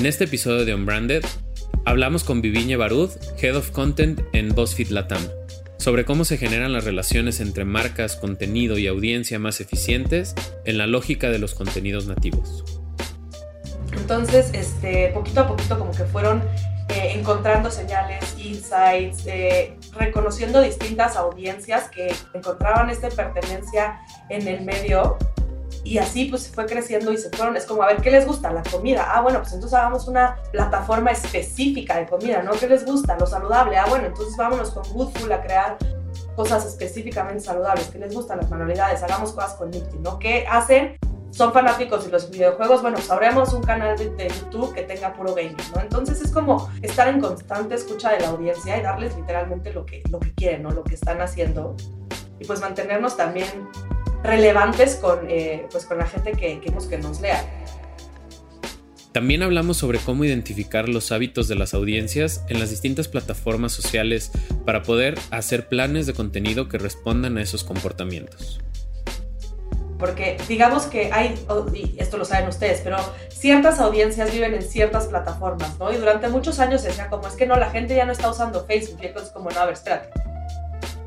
En este episodio de Unbranded, hablamos con Viviñe Barud, Head of Content en BuzzFeed Latam, sobre cómo se generan las relaciones entre marcas, contenido y audiencia más eficientes en la lógica de los contenidos nativos. Entonces, este, poquito a poquito como que fueron eh, encontrando señales, insights, eh, reconociendo distintas audiencias que encontraban esta pertenencia en el medio y así pues fue creciendo y se fueron, es como, a ver, ¿qué les gusta? La comida. Ah, bueno, pues entonces hagamos una plataforma específica de comida, ¿no? ¿Qué les gusta? Lo saludable. Ah, bueno, entonces vámonos con Goodful a crear cosas específicamente saludables. ¿Qué les gustan? Las manualidades. Hagamos cosas con Nifty, ¿no? ¿Qué hacen? Son fanáticos de los videojuegos, bueno, pues un canal de, de, YouTube que tenga puro gaming, ¿no? Entonces es como estar en constante escucha de la audiencia y darles literalmente lo que, lo que quieren, ¿no? Lo que están haciendo. Y pues mantenernos también relevantes con, eh, pues con la gente que, que, que nos lea. También hablamos sobre cómo identificar los hábitos de las audiencias en las distintas plataformas sociales para poder hacer planes de contenido que respondan a esos comportamientos. Porque digamos que hay, y esto lo saben ustedes, pero ciertas audiencias viven en ciertas plataformas, ¿no? Y durante muchos años se decía como, es que no, la gente ya no está usando Facebook, y entonces como, no, a ver, espérate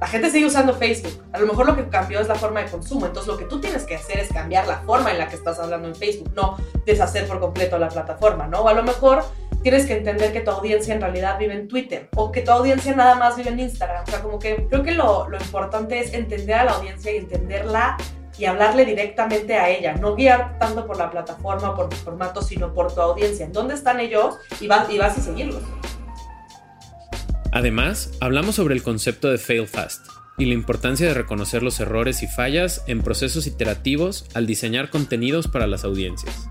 la gente sigue usando Facebook. A lo mejor lo que cambió es la forma de consumo. Entonces lo que tú tienes que hacer es cambiar la forma en la que estás hablando en Facebook, no deshacer por completo la plataforma, ¿no? O a lo mejor tienes que entender que tu audiencia en realidad vive en Twitter o que tu audiencia nada más vive en Instagram. O sea, como que creo que lo, importante es entender a la audiencia y entenderla y hablarle directamente a ella, no guiar tanto por la plataforma, por tu formato, sino por tu audiencia. ¿En dónde están ellos? Y vas, y vas a seguirlos. Además, hablamos sobre el concepto de fail fast y la importancia de reconocer los errores y fallas en procesos iterativos al diseñar contenidos para las audiencias.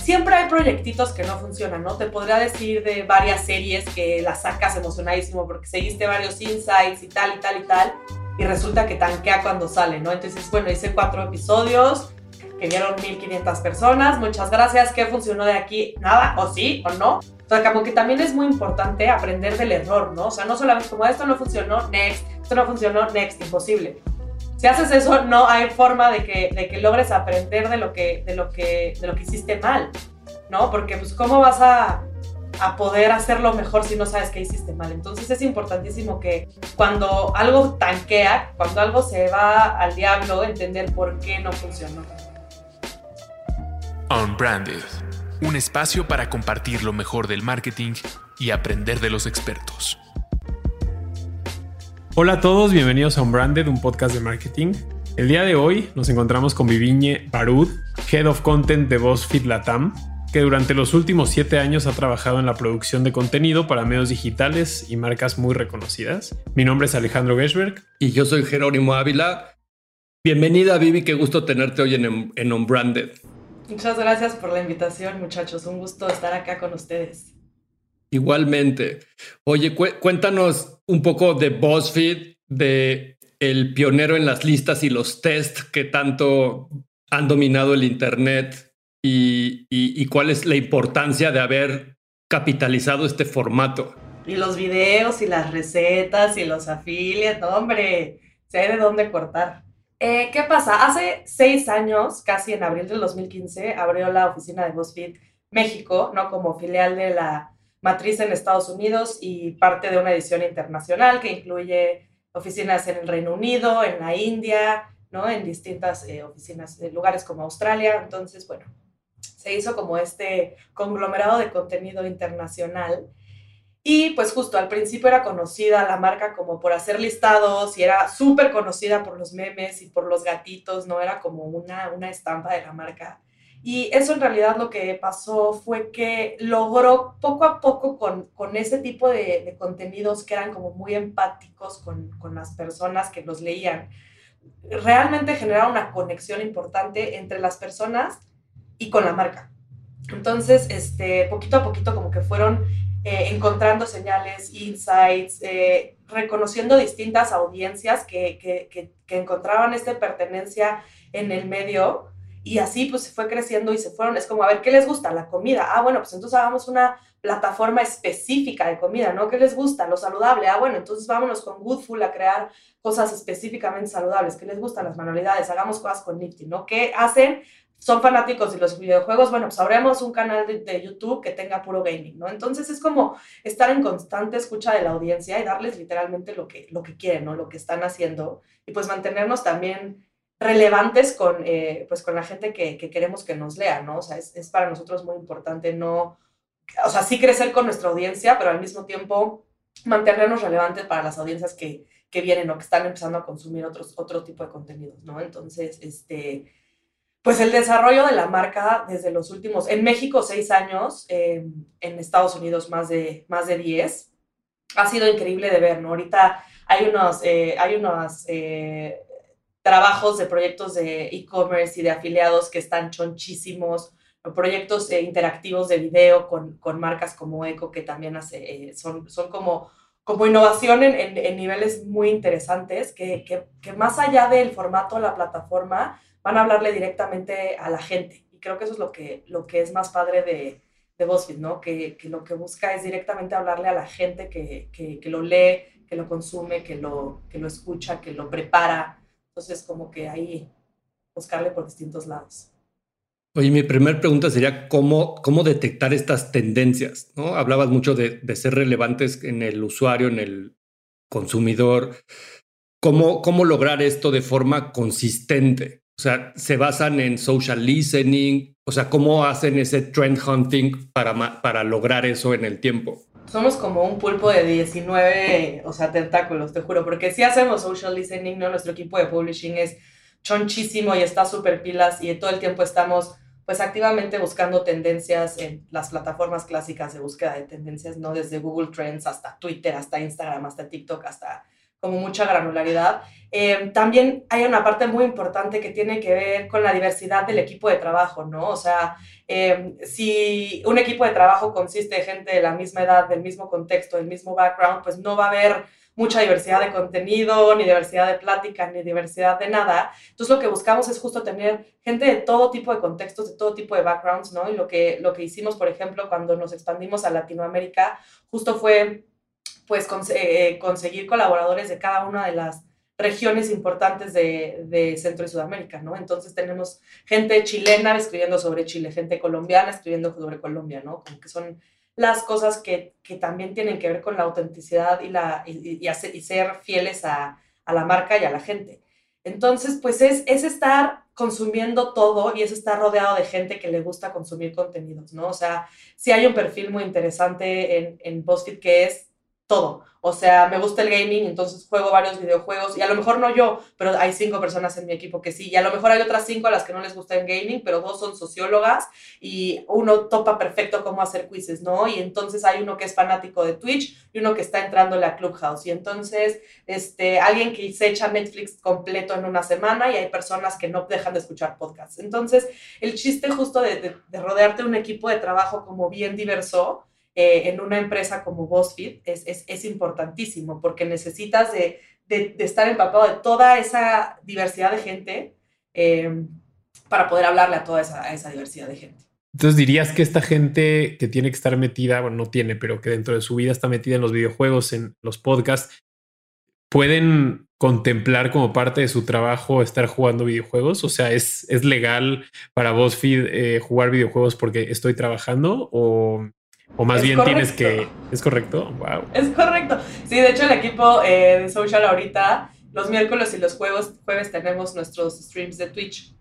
Siempre hay proyectitos que no funcionan, ¿no? Te podría decir de varias series que las sacas emocionadísimo porque seguiste varios insights y tal y tal y tal, y resulta que tanquea cuando sale, ¿no? Entonces, bueno, hice cuatro episodios que vieron 1500 personas, muchas gracias, ¿qué funcionó de aquí? Nada, o sí, o no. O sea, como que también es muy importante aprender del error, ¿no? O sea, no solamente como esto no funcionó, next, esto no funcionó, next, imposible. Si haces eso, no hay forma de que, de que logres aprender de lo que, de, lo que, de lo que hiciste mal, ¿no? Porque pues cómo vas a, a poder hacerlo mejor si no sabes qué hiciste mal. Entonces es importantísimo que cuando algo tanquea, cuando algo se va al diablo, entender por qué no funcionó. Unbranded un espacio para compartir lo mejor del marketing y aprender de los expertos. Hola a todos, bienvenidos a Unbranded, un podcast de marketing. El día de hoy nos encontramos con Viviñe Barud, Head of Content de BuzzFeed Latam, que durante los últimos siete años ha trabajado en la producción de contenido para medios digitales y marcas muy reconocidas. Mi nombre es Alejandro Geschberg. Y yo soy Jerónimo Ávila. Bienvenida, Vivi, qué gusto tenerte hoy en, en Unbranded. Muchas gracias por la invitación, muchachos. Un gusto estar acá con ustedes. Igualmente. Oye, cuéntanos un poco de BuzzFeed, de el pionero en las listas y los tests que tanto han dominado el Internet y, y, cuál es la importancia de haber capitalizado este formato. Y los videos y las recetas y los affiliates, hombre, sé de dónde cortar. Eh, ¿Qué pasa? Hace seis años, casi en abril del 2015, abrió la oficina de BuzzFeed México, ¿no? Como filial de la matriz en Estados Unidos y parte de una edición internacional que incluye oficinas en el Reino Unido, en la India, ¿no? En distintas eh, oficinas, en lugares como Australia. Entonces, bueno, se hizo como este conglomerado de contenido internacional y pues justo al principio era conocida la marca como por hacer listados y era súper conocida por los memes y por los gatitos, ¿no? Era como una, una estampa de la marca. Y eso en realidad lo que pasó fue que logró poco a poco con, con ese tipo de, de, contenidos que eran como muy empáticos con, con las personas que los leían, realmente generar una conexión importante entre las personas y con la marca. Entonces, este, poquito a poquito como que fueron eh, encontrando señales, insights, eh, reconociendo distintas audiencias que, que, que, encontraban esta pertenencia en el medio Y así pues se fue creciendo y se fueron, es como, a ver, ¿qué les gusta? La comida. Ah, bueno, pues entonces hagamos una plataforma específica de comida, ¿no? ¿Qué les gusta? Lo saludable. Ah, bueno, entonces vámonos con Goodful a crear cosas específicamente saludables. ¿Qué les gustan las manualidades? Hagamos cosas con Nifty, ¿no? ¿Qué hacen? Son fanáticos de los videojuegos. Bueno, pues un canal de, de, YouTube que tenga puro gaming, ¿no? Entonces es como estar en constante escucha de la audiencia y darles literalmente lo que, lo que quieren, ¿no? Lo que están haciendo. Y pues mantenernos también relevantes con, eh, pues con la gente que, que, queremos que nos lea, ¿no? O sea, es, es, para nosotros muy importante no, o sea, sí crecer con nuestra audiencia, pero al mismo tiempo mantenernos relevantes para las audiencias que, que vienen o que están empezando a consumir otros, otro tipo de contenidos, ¿no? Entonces, este, pues el desarrollo de la marca desde los últimos, en México seis años, eh, en Estados Unidos más de, más de diez, ha sido increíble de ver, ¿no? Ahorita hay unos, eh, hay unos eh, trabajos de proyectos de e-commerce y de afiliados que están chonchísimos, proyectos eh, interactivos de video con, con, marcas como Eco, que también hace, son, son como, como innovación en, niveles muy interesantes, que, que, más allá del formato de la plataforma, van a hablarle directamente a la gente. Y creo que eso es lo que, lo que es más padre de, de BuzzFeed, ¿no? Que, que lo que busca es directamente hablarle a la gente que, que, que lo lee, que lo consume, que lo, que lo escucha, que lo prepara, entonces, como que ahí buscarle por distintos lados. Oye, mi primera pregunta sería cómo, cómo detectar estas tendencias, ¿no? Hablabas mucho de, de, ser relevantes en el usuario, en el consumidor. ¿Cómo, ¿Cómo lograr esto de forma consistente? O sea, ¿se basan en social listening? O sea, ¿cómo hacen ese trend hunting para, para lograr eso en el tiempo? somos como un pulpo de 19, o sea, tentáculos, te juro, porque si hacemos social listening, ¿no? Nuestro equipo de publishing es chonchísimo y está súper pilas y todo el tiempo estamos pues activamente buscando tendencias en las plataformas clásicas de búsqueda de tendencias, ¿no? Desde Google Trends hasta Twitter, hasta Instagram, hasta TikTok, hasta como mucha granularidad. Eh, también hay una parte muy importante que tiene que ver con la diversidad del equipo de trabajo, ¿no? O sea, eh, si un equipo de trabajo consiste de gente de la misma edad, del mismo contexto, del mismo background, pues no va a haber mucha diversidad de contenido, ni diversidad de plática, ni diversidad de nada. Entonces lo que buscamos es justo tener gente de todo tipo de contextos, de todo tipo de backgrounds, ¿no? Y lo que, lo que hicimos, por ejemplo, cuando nos expandimos a Latinoamérica, justo fue pues cons eh, conseguir colaboradores de cada una de las regiones importantes de, de, Centro y Sudamérica, ¿no? Entonces tenemos gente chilena escribiendo sobre Chile, gente colombiana escribiendo sobre Colombia, ¿no? Como que son las cosas que, que también tienen que ver con la autenticidad y, la, y, hacer, y ser fieles a, a, la marca y a la gente. Entonces, pues es, es estar consumiendo todo y es estar rodeado de gente que le gusta consumir contenidos, ¿no? O sea, si hay un perfil muy interesante en, en BuzzFeed que es todo. O sea, me gusta el gaming, entonces juego varios videojuegos y a lo mejor no yo, pero hay cinco personas en mi equipo que sí. Y a lo mejor hay otras cinco a las que no les gusta el gaming, pero dos son sociólogas y uno topa perfecto cómo hacer quizzes, ¿no? Y entonces hay uno que es fanático de Twitch y uno que está entrando a Clubhouse. Y entonces, este, alguien que se echa Netflix completo en una semana y hay personas que no dejan de escuchar podcasts. Entonces, el chiste justo de, de, de rodearte de un equipo de trabajo como bien diverso eh, en una empresa como BuzzFeed es, es, es importantísimo porque necesitas de, de, de, estar empapado de toda esa diversidad de gente eh, para poder hablarle a toda esa, a esa diversidad de gente. Entonces dirías que esta gente que tiene que estar metida, bueno, no tiene, pero que dentro de su vida está metida en los videojuegos, en los podcasts, pueden contemplar como parte de su trabajo estar jugando videojuegos? O sea, ¿es, es legal para BuzzFeed eh, jugar videojuegos porque estoy trabajando? ¿O o más es bien correcto. tienes que... ¿Es correcto? Wow. Es correcto. Sí, de hecho el equipo eh, de Social ahorita, los miércoles y los jueves, jueves tenemos nuestros streams de Twitch.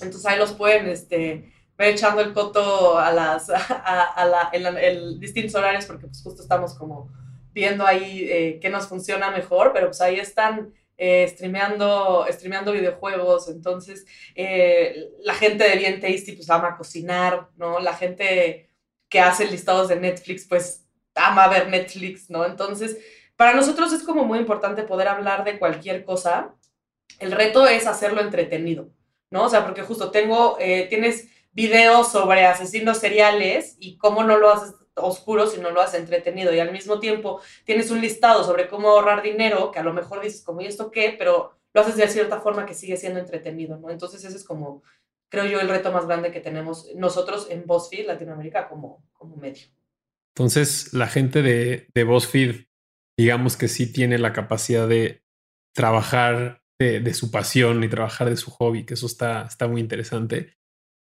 Entonces ahí los pueden este, ver echando el coto a las a, a la, en, la, en, distintos horarios porque pues justo estamos como viendo ahí eh, qué nos funciona mejor, pero pues ahí están eh, streameando, streameando videojuegos, entonces eh, la gente de Bien Tasty pues ama cocinar, ¿no? La gente que hace listados de Netflix, pues ama ver Netflix, ¿no? Entonces, para nosotros es como muy importante poder hablar de cualquier cosa. El reto es hacerlo entretenido, ¿no? O sea, porque justo tengo, eh, tienes videos sobre asesinos seriales y cómo no lo haces oscuro si no lo haces entretenido y al mismo tiempo tienes un listado sobre cómo ahorrar dinero que a lo mejor dices como y esto qué, pero lo haces de cierta forma que sigue siendo entretenido, ¿no? Entonces ese es como creo yo, el reto más grande que tenemos nosotros en BuzzFeed Latinoamérica como, como medio. Entonces, la gente de, de BuzzFeed, digamos que sí tiene la capacidad de trabajar de, su pasión y trabajar de su hobby, que eso está, está muy interesante.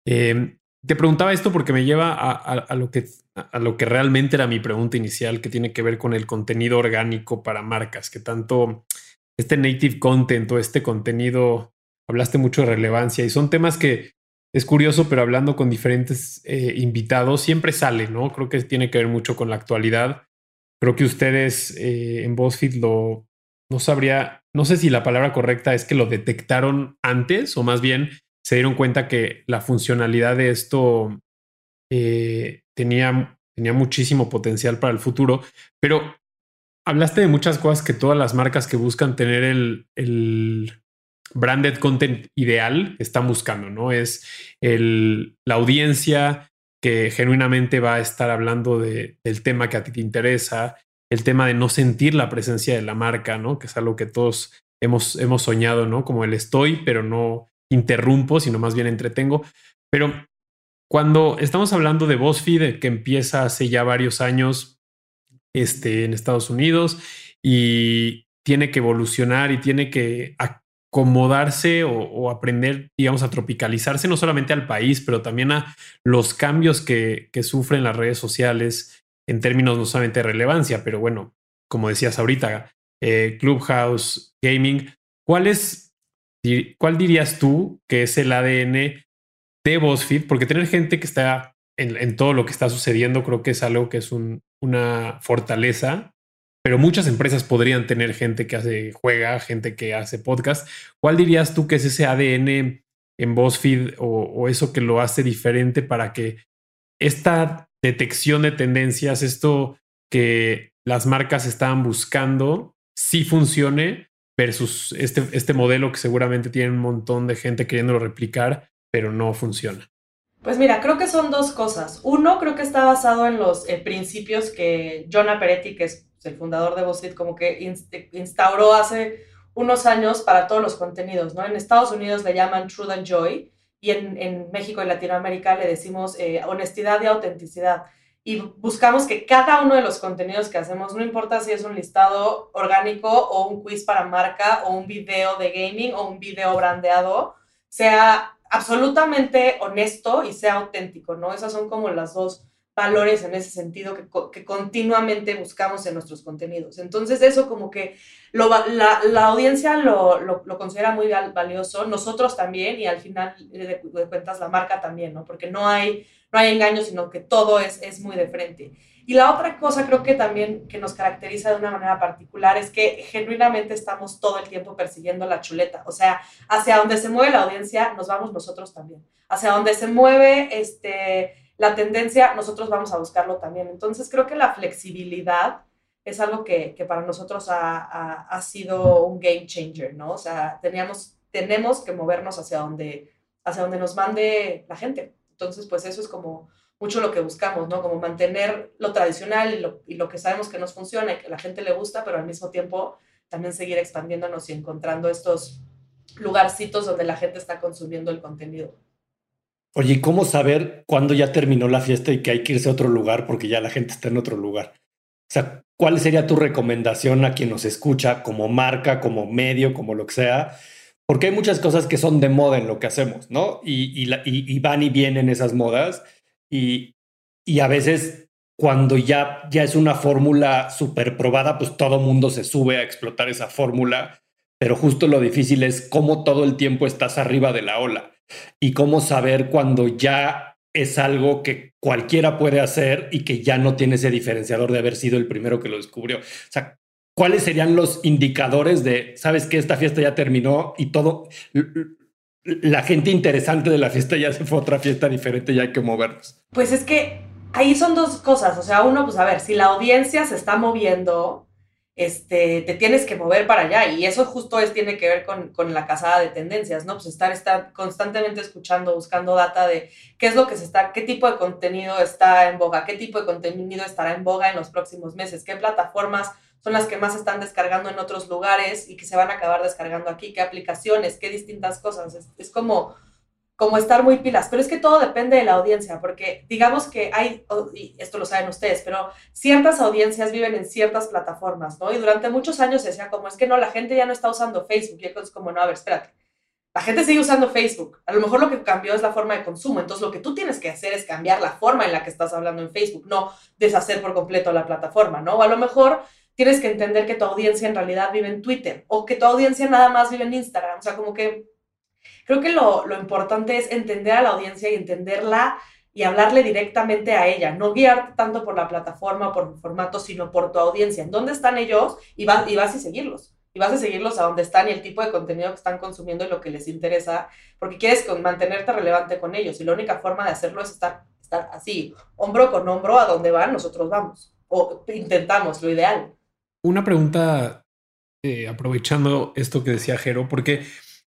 Em, te preguntaba esto porque me lleva a, lo que, a lo que realmente era mi pregunta inicial, que tiene que ver con el contenido orgánico para marcas, que tanto este native content o este contenido, hablaste mucho de relevancia y son temas que es curioso, pero hablando con diferentes eh, invitados, siempre sale, ¿no? Creo que tiene que ver mucho con la actualidad. Creo que ustedes eh, en BuzzFeed lo, no sabría, no sé si la palabra correcta es que lo detectaron antes o más bien se dieron cuenta que la funcionalidad de esto eh, tenía, tenía muchísimo potencial para el futuro, pero hablaste de muchas cosas que todas las marcas que buscan tener el, el branded content ideal están buscando, ¿no? Es el, la audiencia que genuinamente va a estar hablando de, del tema que a ti te interesa, el tema de no sentir la presencia de la marca, ¿no? Que es algo que todos hemos, hemos soñado, ¿no? Como el estoy, pero no interrumpo, sino más bien entretengo. Pero cuando estamos hablando de BuzzFeed, que empieza hace ya varios años este, en Estados Unidos y tiene que evolucionar y tiene que acomodarse o, aprender, digamos, a tropicalizarse no solamente al país, pero también a los cambios que, que sufren las redes sociales en términos no solamente de relevancia, pero bueno, como decías ahorita, eh, Clubhouse, Gaming, ¿cuál es, cuál dirías tú que es el ADN de BuzzFeed? Porque tener gente que está en, todo lo que está sucediendo creo que es algo que es un, una fortaleza pero muchas empresas podrían tener gente que hace, juega, gente que hace podcast. ¿Cuál dirías tú que es ese ADN en BuzzFeed o, o eso que lo hace diferente para que esta detección de tendencias, esto que las marcas estaban buscando, sí funcione versus este, este modelo que seguramente tiene un montón de gente queriéndolo replicar, pero no funciona? Pues mira, creo que son dos cosas. Uno, creo que está basado en los eh, principios que Jonah Peretti, que es el fundador de BuzzFeed, como que instauró hace unos años para todos los contenidos, ¿no? En Estados Unidos le llaman Truth and Joy y en, en México y Latinoamérica le decimos eh, honestidad y autenticidad. Y buscamos que cada uno de los contenidos que hacemos, no importa si es un listado orgánico o un quiz para marca o un video de gaming o un video brandeado, sea absolutamente honesto y sea auténtico, ¿no? Esas son como las dos valores en ese sentido que, que continuamente buscamos en nuestros contenidos. Entonces eso como que la, la, audiencia lo, lo, considera muy valioso, nosotros también y al final de, de, cuentas la marca también, ¿no? Porque no hay, no hay engaño, sino que todo es, es muy de frente. Y la otra cosa creo que también que nos caracteriza de una manera particular es que genuinamente estamos todo el tiempo persiguiendo la chuleta. O sea, hacia donde se mueve la audiencia, nos vamos nosotros también. Hacia donde se mueve este, la tendencia, nosotros vamos a buscarlo también. Entonces creo que la flexibilidad es algo que, que para nosotros ha, ha, ha, sido un game changer, ¿no? O sea, teníamos, tenemos que movernos hacia donde, hacia donde nos mande la gente. Entonces, pues eso es como mucho lo que buscamos, ¿no? Como mantener lo tradicional y lo, y lo que sabemos que nos funciona y que a la gente le gusta, pero al mismo tiempo también seguir expandiéndonos y encontrando estos lugarcitos donde la gente está consumiendo el contenido. Oye, ¿cómo saber cuándo ya terminó la fiesta y que hay que irse a otro lugar porque ya la gente está en otro lugar? O sea, ¿cuál sería tu recomendación a quien nos escucha como marca, como medio, como lo que sea? Porque hay muchas cosas que son de moda en lo que hacemos, ¿no? Y, van y vienen esas modas y, y a veces cuando ya, ya es una fórmula súper probada, pues todo mundo se sube a explotar esa fórmula, pero justo lo difícil es cómo todo el tiempo estás arriba de la ola y cómo saber cuando ya es algo que cualquiera puede hacer y que ya no tiene ese diferenciador de haber sido el primero que lo descubrió. O sea, ¿cuáles serían los indicadores de, sabes que esta fiesta ya terminó y todo, la gente interesante de la fiesta ya se fue a otra fiesta diferente y hay que movernos. Pues es que ahí son dos cosas. O sea, uno, pues a ver, si la audiencia se está moviendo, este, te tienes que mover para allá. Y eso justo es, tiene que ver con, con la casada de tendencias, ¿no? Pues estar, estar constantemente escuchando, buscando data de qué es lo que se está, qué tipo de contenido está en boga, qué tipo de contenido estará en boga en los próximos meses, qué plataformas son las que más están descargando en otros lugares y que se van a acabar descargando aquí, qué aplicaciones, qué distintas cosas. Es como como estar muy pilas, pero es que todo depende de la audiencia, porque digamos que hay, y esto lo saben ustedes, pero ciertas audiencias viven en ciertas plataformas, ¿no? Y durante muchos años se decía como, es que no, la gente ya no está usando Facebook, y es como, no, a ver, espérate, la gente sigue usando Facebook, a lo mejor lo que cambió es la forma de consumo, entonces lo que tú tienes que hacer es cambiar la forma en la que estás hablando en Facebook, no deshacer por completo la plataforma, ¿no? O a lo mejor tienes que entender que tu audiencia en realidad vive en Twitter, o que tu audiencia nada más vive en Instagram, o sea, como que Creo que lo, importante es entender a la audiencia y entenderla y hablarle directamente a ella, no guiarte tanto por la plataforma, por el formato, sino por tu audiencia, en dónde están ellos y, vas, y vas a seguirlos. Y vas a seguirlos a dónde están y el tipo de contenido que están consumiendo y lo que les interesa, porque quieres mantenerte relevante con ellos. Y la única forma de hacerlo es estar, estar así, hombro con hombro, a donde van, nosotros vamos. O intentamos, lo ideal. Una pregunta, eh, aprovechando esto que decía Jero, porque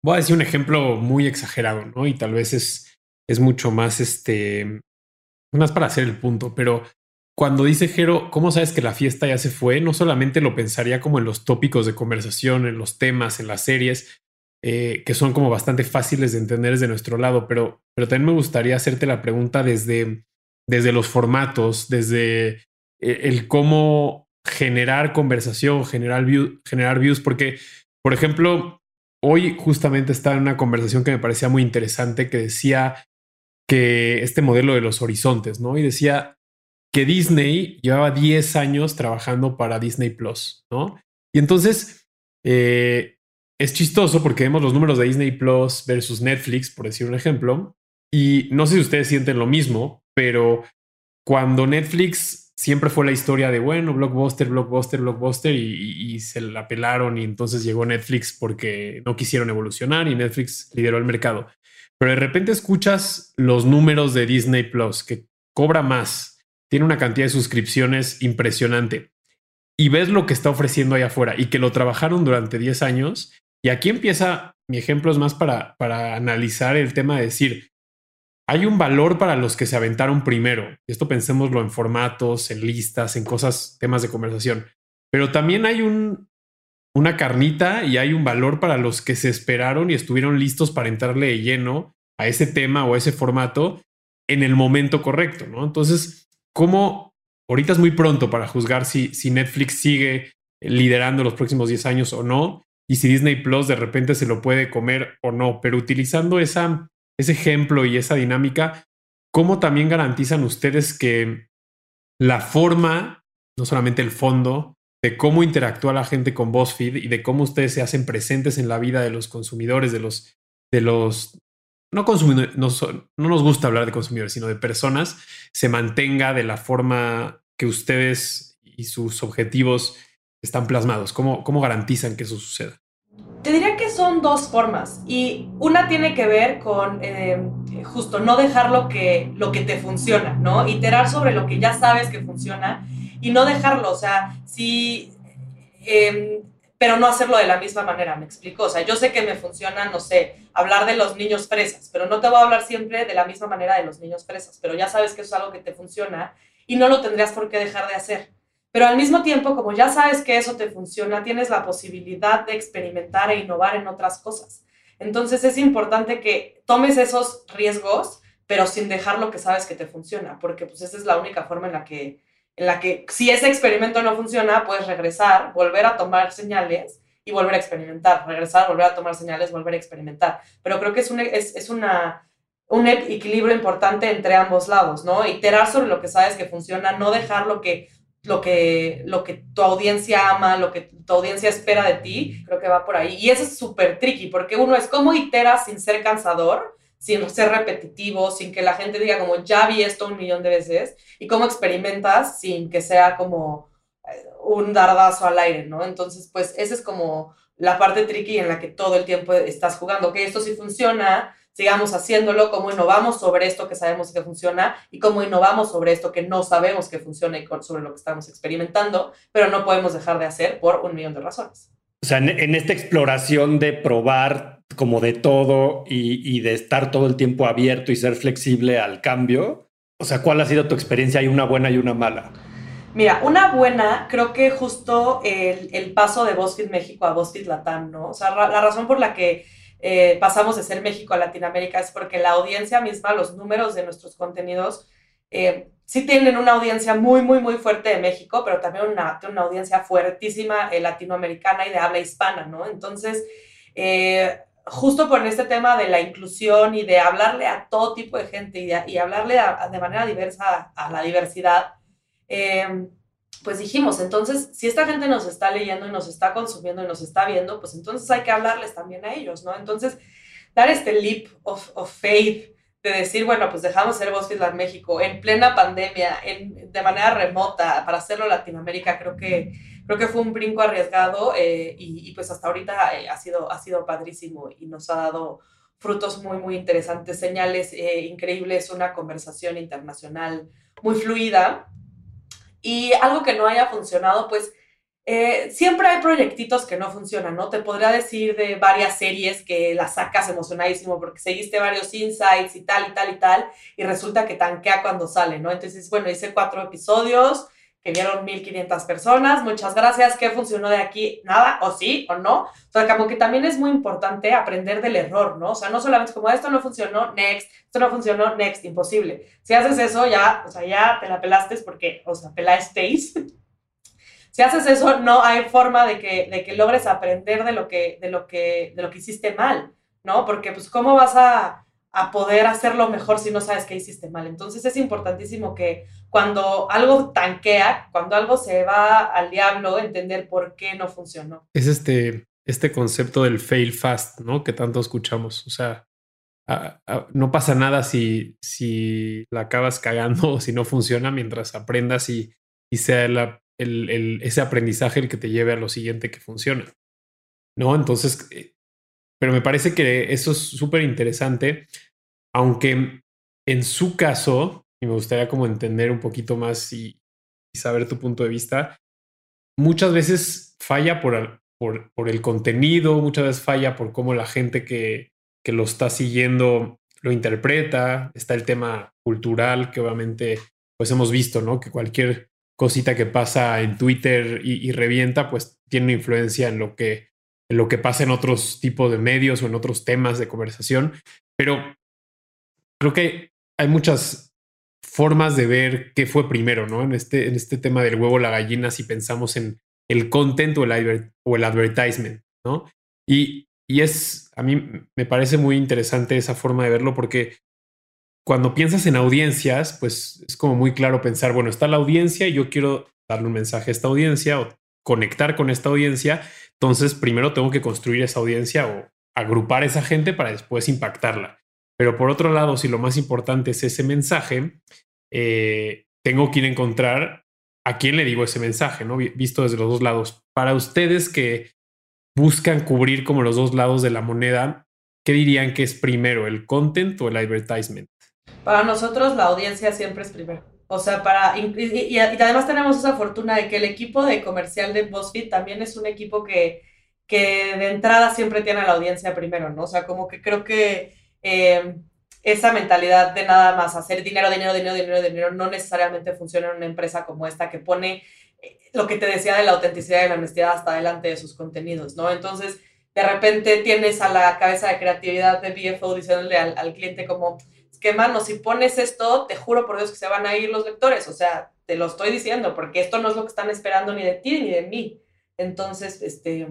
Voy a decir un ejemplo muy exagerado, ¿no? Y tal vez es, es mucho más, este, más para hacer el punto, pero cuando dice Jero, ¿cómo sabes que la fiesta ya se fue? No solamente lo pensaría como en los tópicos de conversación, en los temas, en las series, eh, que son como bastante fáciles de entender desde nuestro lado, pero, pero también me gustaría hacerte la pregunta desde, desde los formatos, desde eh, el, cómo generar conversación, generar, generar views, porque, por ejemplo, hoy justamente estaba en una conversación que me parecía muy interesante que decía que este modelo de los horizontes, ¿no? Y decía que Disney llevaba 10 años trabajando para Disney Plus, ¿no? Y entonces eh, es chistoso porque vemos los números de Disney Plus versus Netflix, por decir un ejemplo, y no sé si ustedes sienten lo mismo, pero cuando Netflix siempre fue la historia de, bueno, blockbuster, blockbuster, blockbuster, y, se la pelaron y entonces llegó Netflix porque no quisieron evolucionar y Netflix lideró el mercado. Pero de repente escuchas los números de Disney Plus, que cobra más, tiene una cantidad de suscripciones impresionante, y ves lo que está ofreciendo allá afuera y que lo trabajaron durante 10 años. Y aquí empieza, mi ejemplo es más para, para analizar el tema de decir, hay un valor para los que se aventaron primero. Esto pensémoslo en formatos, en listas, en cosas, temas de conversación. Pero también hay un, una carnita y hay un valor para los que se esperaron y estuvieron listos para entrarle de lleno a ese tema o a ese formato en el momento correcto, ¿no? Entonces, ¿cómo ahorita es muy pronto para juzgar si, si Netflix sigue liderando los próximos 10 años o no? Y si Disney Plus de repente se lo puede comer o no, pero utilizando esa ese ejemplo y esa dinámica, ¿cómo también garantizan ustedes que la forma, no solamente el fondo, de cómo interactúa la gente con BuzzFeed y de cómo ustedes se hacen presentes en la vida de los consumidores, de los, de los no consumidores, no, no nos gusta hablar de consumidores, sino de personas, se mantenga de la forma que ustedes y sus objetivos están plasmados? ¿Cómo, cómo garantizan que eso suceda? Te diría que son dos formas y una tiene que ver con eh, justo no dejar lo que, lo que te funciona, ¿no? Iterar sobre lo que ya sabes que funciona y no dejarlo, o sea, sí, em, pero no hacerlo de la misma manera, me explico. O sea, yo sé que me funciona, no sé, hablar de los niños fresas, pero no te voy a hablar siempre de la misma manera de los niños fresas, pero ya sabes que eso es algo que te funciona y no lo tendrías por qué dejar de hacer. Pero al mismo tiempo, como ya sabes que eso te funciona, tienes la posibilidad de experimentar e innovar en otras cosas. Entonces es importante que tomes esos riesgos, pero sin dejar lo que sabes que te funciona, porque pues esa es la única forma en la que, en la que si ese experimento no funciona, puedes regresar, volver a tomar señales y volver a experimentar, regresar, volver a tomar señales, volver a experimentar. Pero creo que es, un, es, es una, un equilibrio importante entre ambos lados, ¿no? Iterar sobre lo que sabes que funciona, no dejar lo que lo que, lo que tu audiencia ama, lo que tu audiencia espera de ti, creo que va por ahí. Y eso es súper tricky, porque uno es cómo iteras sin ser cansador, sin ser repetitivo, sin que la gente diga como ya vi esto un millón de veces, y cómo experimentas sin que sea como eh, un dardazo al aire, ¿no? Entonces, pues esa es como la parte tricky en la que todo el tiempo estás jugando, que esto sí funciona, sigamos haciéndolo, cómo innovamos sobre esto que sabemos que funciona y cómo innovamos sobre esto que no sabemos que funciona y sobre lo que estamos experimentando, pero no podemos dejar de hacer por un millón de razones. O sea, en, esta exploración de probar como de todo y, de estar todo el tiempo abierto y ser flexible al cambio, o sea, ¿cuál ha sido tu experiencia? ¿Hay una buena y una mala? Mira, una buena, creo que justo el, el paso de BuzzFeed México a BuzzFeed Latam, ¿no? O sea, la razón por la que eh, pasamos de ser México a Latinoamérica es porque la audiencia misma, los números de nuestros contenidos, eh, sí tienen una audiencia muy, muy, muy fuerte de México, pero también una, una audiencia fuertísima eh, latinoamericana y de habla hispana, ¿no? Entonces, justo por este tema de la inclusión y de hablarle a todo tipo de gente y, hablarle de manera diversa a, la diversidad, pues dijimos, entonces, si esta gente nos está leyendo y nos está consumiendo y nos está viendo, pues entonces hay que hablarles también a ellos, ¿no? Entonces, dar este leap of, faith de decir, bueno, pues dejamos ser BuzzFeed México en plena pandemia, en, de manera remota, para hacerlo Latinoamérica, creo que, creo que fue un brinco arriesgado eh, y, pues hasta ahorita eh, ha, sido, ha sido padrísimo y nos ha dado frutos muy, muy interesantes, señales eh, increíbles, una conversación internacional muy fluida y algo que no haya funcionado, pues eh, siempre hay proyectitos que no funcionan, ¿no? Te podría decir de varias series que las sacas emocionadísimo porque seguiste varios insights y tal y tal y tal, y resulta que tanquea cuando sale, ¿no? Entonces, bueno, hice cuatro episodios que vieron 1500 personas, muchas gracias, ¿qué funcionó de aquí? Nada, o sí, o no. O sea, como que también es muy importante aprender del error, ¿no? O sea, no solamente como esto no funcionó, next, esto no funcionó, next, imposible. Si haces eso, ya, o sea, ya te la pelaste porque, o sea, pelasteis. si haces eso, no hay forma de que, de que logres aprender de lo que, de lo que, de lo que hiciste mal, ¿no? Porque, pues, ¿cómo vas a a poder hacerlo mejor si no sabes qué hiciste mal. Entonces es importantísimo que cuando algo tanquea, cuando algo se va al diablo, entender por qué no funcionó. Es este, este concepto del fail fast, ¿no? Que tanto escuchamos. O sea, no pasa nada si, si la acabas cagando o si no funciona mientras aprendas y, y sea el, ese aprendizaje el que te lleve a lo siguiente que funciona. ¿No? Entonces, eh, pero me parece que eso es súper interesante, aunque en su caso, y me gustaría como entender un poquito más y, saber tu punto de vista, muchas veces falla por, el contenido, muchas veces falla por cómo la gente que, que lo está siguiendo lo interpreta, está el tema cultural que obviamente pues hemos visto, ¿no? Que cualquier cosita que pasa en Twitter y, revienta, pues tiene influencia en lo que lo que pasa en otros tipos de medios o en otros temas de conversación, pero creo que hay muchas formas de ver qué fue primero, ¿no? En este, en este tema del huevo, la gallina, si pensamos en el content o el, o el advertisement, ¿no? Y, y es, a mí me parece muy interesante esa forma de verlo porque cuando piensas en audiencias, pues es como muy claro pensar, bueno, está la audiencia y yo quiero darle un mensaje a esta audiencia o conectar con esta audiencia entonces, primero tengo que construir esa audiencia o agrupar esa gente para después impactarla. Pero por otro lado, si lo más importante es ese mensaje, eh, tengo que ir a encontrar a quién le digo ese mensaje, ¿no? Visto desde los dos lados. Para ustedes que buscan cubrir como los dos lados de la moneda, ¿qué dirían que es primero, el content o el advertisement? Para nosotros la audiencia siempre es primero. O sea, para. Y, además tenemos esa fortuna de que el equipo de comercial de BuzzFeed también es un equipo que, que de entrada siempre tiene a la audiencia primero, ¿no? O sea, como que creo que eh, esa mentalidad de nada más hacer dinero, dinero, dinero, dinero, dinero, no necesariamente funciona en una empresa como esta que pone eh, lo que te decía de la autenticidad y la honestidad hasta delante de sus contenidos, ¿no? Entonces, de repente tienes a la cabeza de creatividad de BFO diciéndole al, al cliente como que, mano, si pones esto, te juro por Dios que se van a ir los lectores. O sea, te lo estoy diciendo, porque esto no es lo que están esperando ni de ti ni de mí. Entonces, este,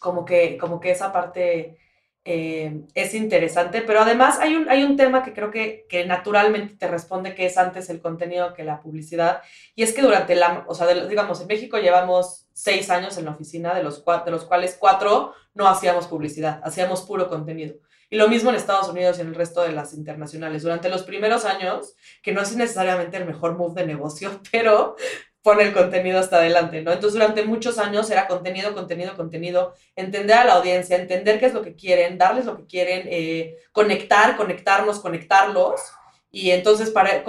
como que, como que esa parte eh, es interesante, pero además hay un, hay un tema que creo que, que naturalmente te responde que es antes el contenido que la publicidad, y es que durante la, o sea, digamos, en México llevamos seis años en la oficina, de los, de los cuales cuatro no hacíamos publicidad, hacíamos puro contenido. Y lo mismo en Estados Unidos y en el resto de las internacionales. Durante los primeros años, que no es necesariamente el mejor move de negocio, pero pone el contenido hasta adelante, ¿no? Entonces, durante muchos años era contenido, contenido, contenido, entender a la audiencia, entender qué es lo que quieren, darles lo que quieren, eh, conectar, conectarnos, conectarlos. Y entonces, para,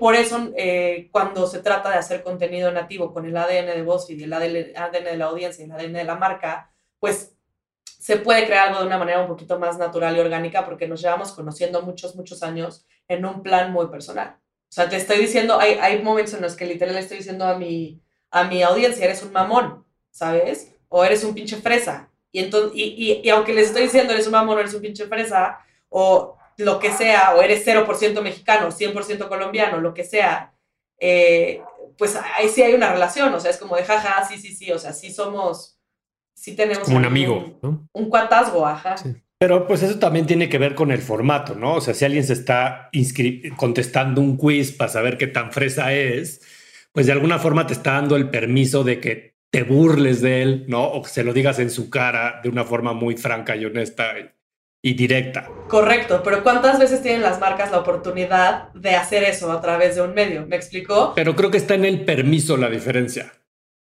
por eso, eh, cuando se trata de hacer contenido nativo con el ADN de BuzzFeed el ADN de la audiencia y el ADN de la marca, pues se puede crear algo de una manera un poquito más natural y orgánica porque nos llevamos conociendo muchos, muchos años en un plan muy personal. O sea, te estoy diciendo, hay, hay momentos en los que literal le estoy diciendo a mi, a mi audiencia, eres un mamón, ¿sabes? O eres un pinche fresa. Y, entonces, y, y, aunque les estoy diciendo, eres un mamón, eres un pinche fresa, o lo que sea, o eres 0% mexicano, 100% colombiano, lo que sea, eh, pues ahí sí hay una relación, o sea, es como de jaja, sí, sí, sí, o sea, sí somos, sí tenemos... Como un amigo, un, Un cuatazgo, ajá. Pero pues eso también tiene que ver con el formato, ¿no? O sea, si alguien se está contestando un quiz para saber qué tan fresa es, pues de alguna forma te está dando el permiso de que te burles de él, ¿no? O que se lo digas en su cara de una forma muy franca y honesta y directa. Correcto, pero ¿cuántas veces tienen las marcas la oportunidad de hacer eso a través de un medio? ¿Me explicó? Pero creo que está en el permiso la diferencia.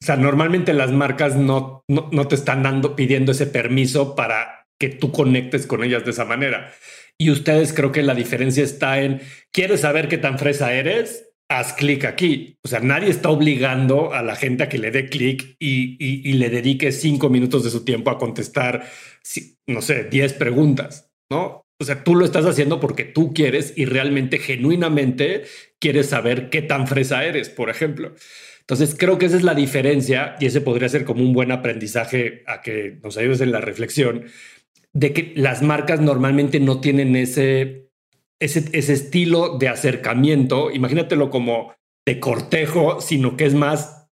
O sea, normalmente las marcas no, no, no te están dando, pidiendo ese permiso para que tú conectes con ellas de esa manera. Y ustedes creo que la diferencia está en, ¿quieres saber qué tan fresa eres? haz clic aquí. O sea, nadie está obligando a la gente a que le dé clic y, le dedique cinco minutos de su tiempo a contestar, no sé, diez preguntas, ¿no? O sea, tú lo estás haciendo porque tú quieres y realmente, genuinamente, quieres saber qué tan fresa eres, por ejemplo. Entonces, creo que esa es la diferencia y ese podría ser como un buen aprendizaje a que nos ayudes en la reflexión de que las marcas normalmente no tienen ese ese, estilo de acercamiento, imagínatelo como de cortejo, sino que es más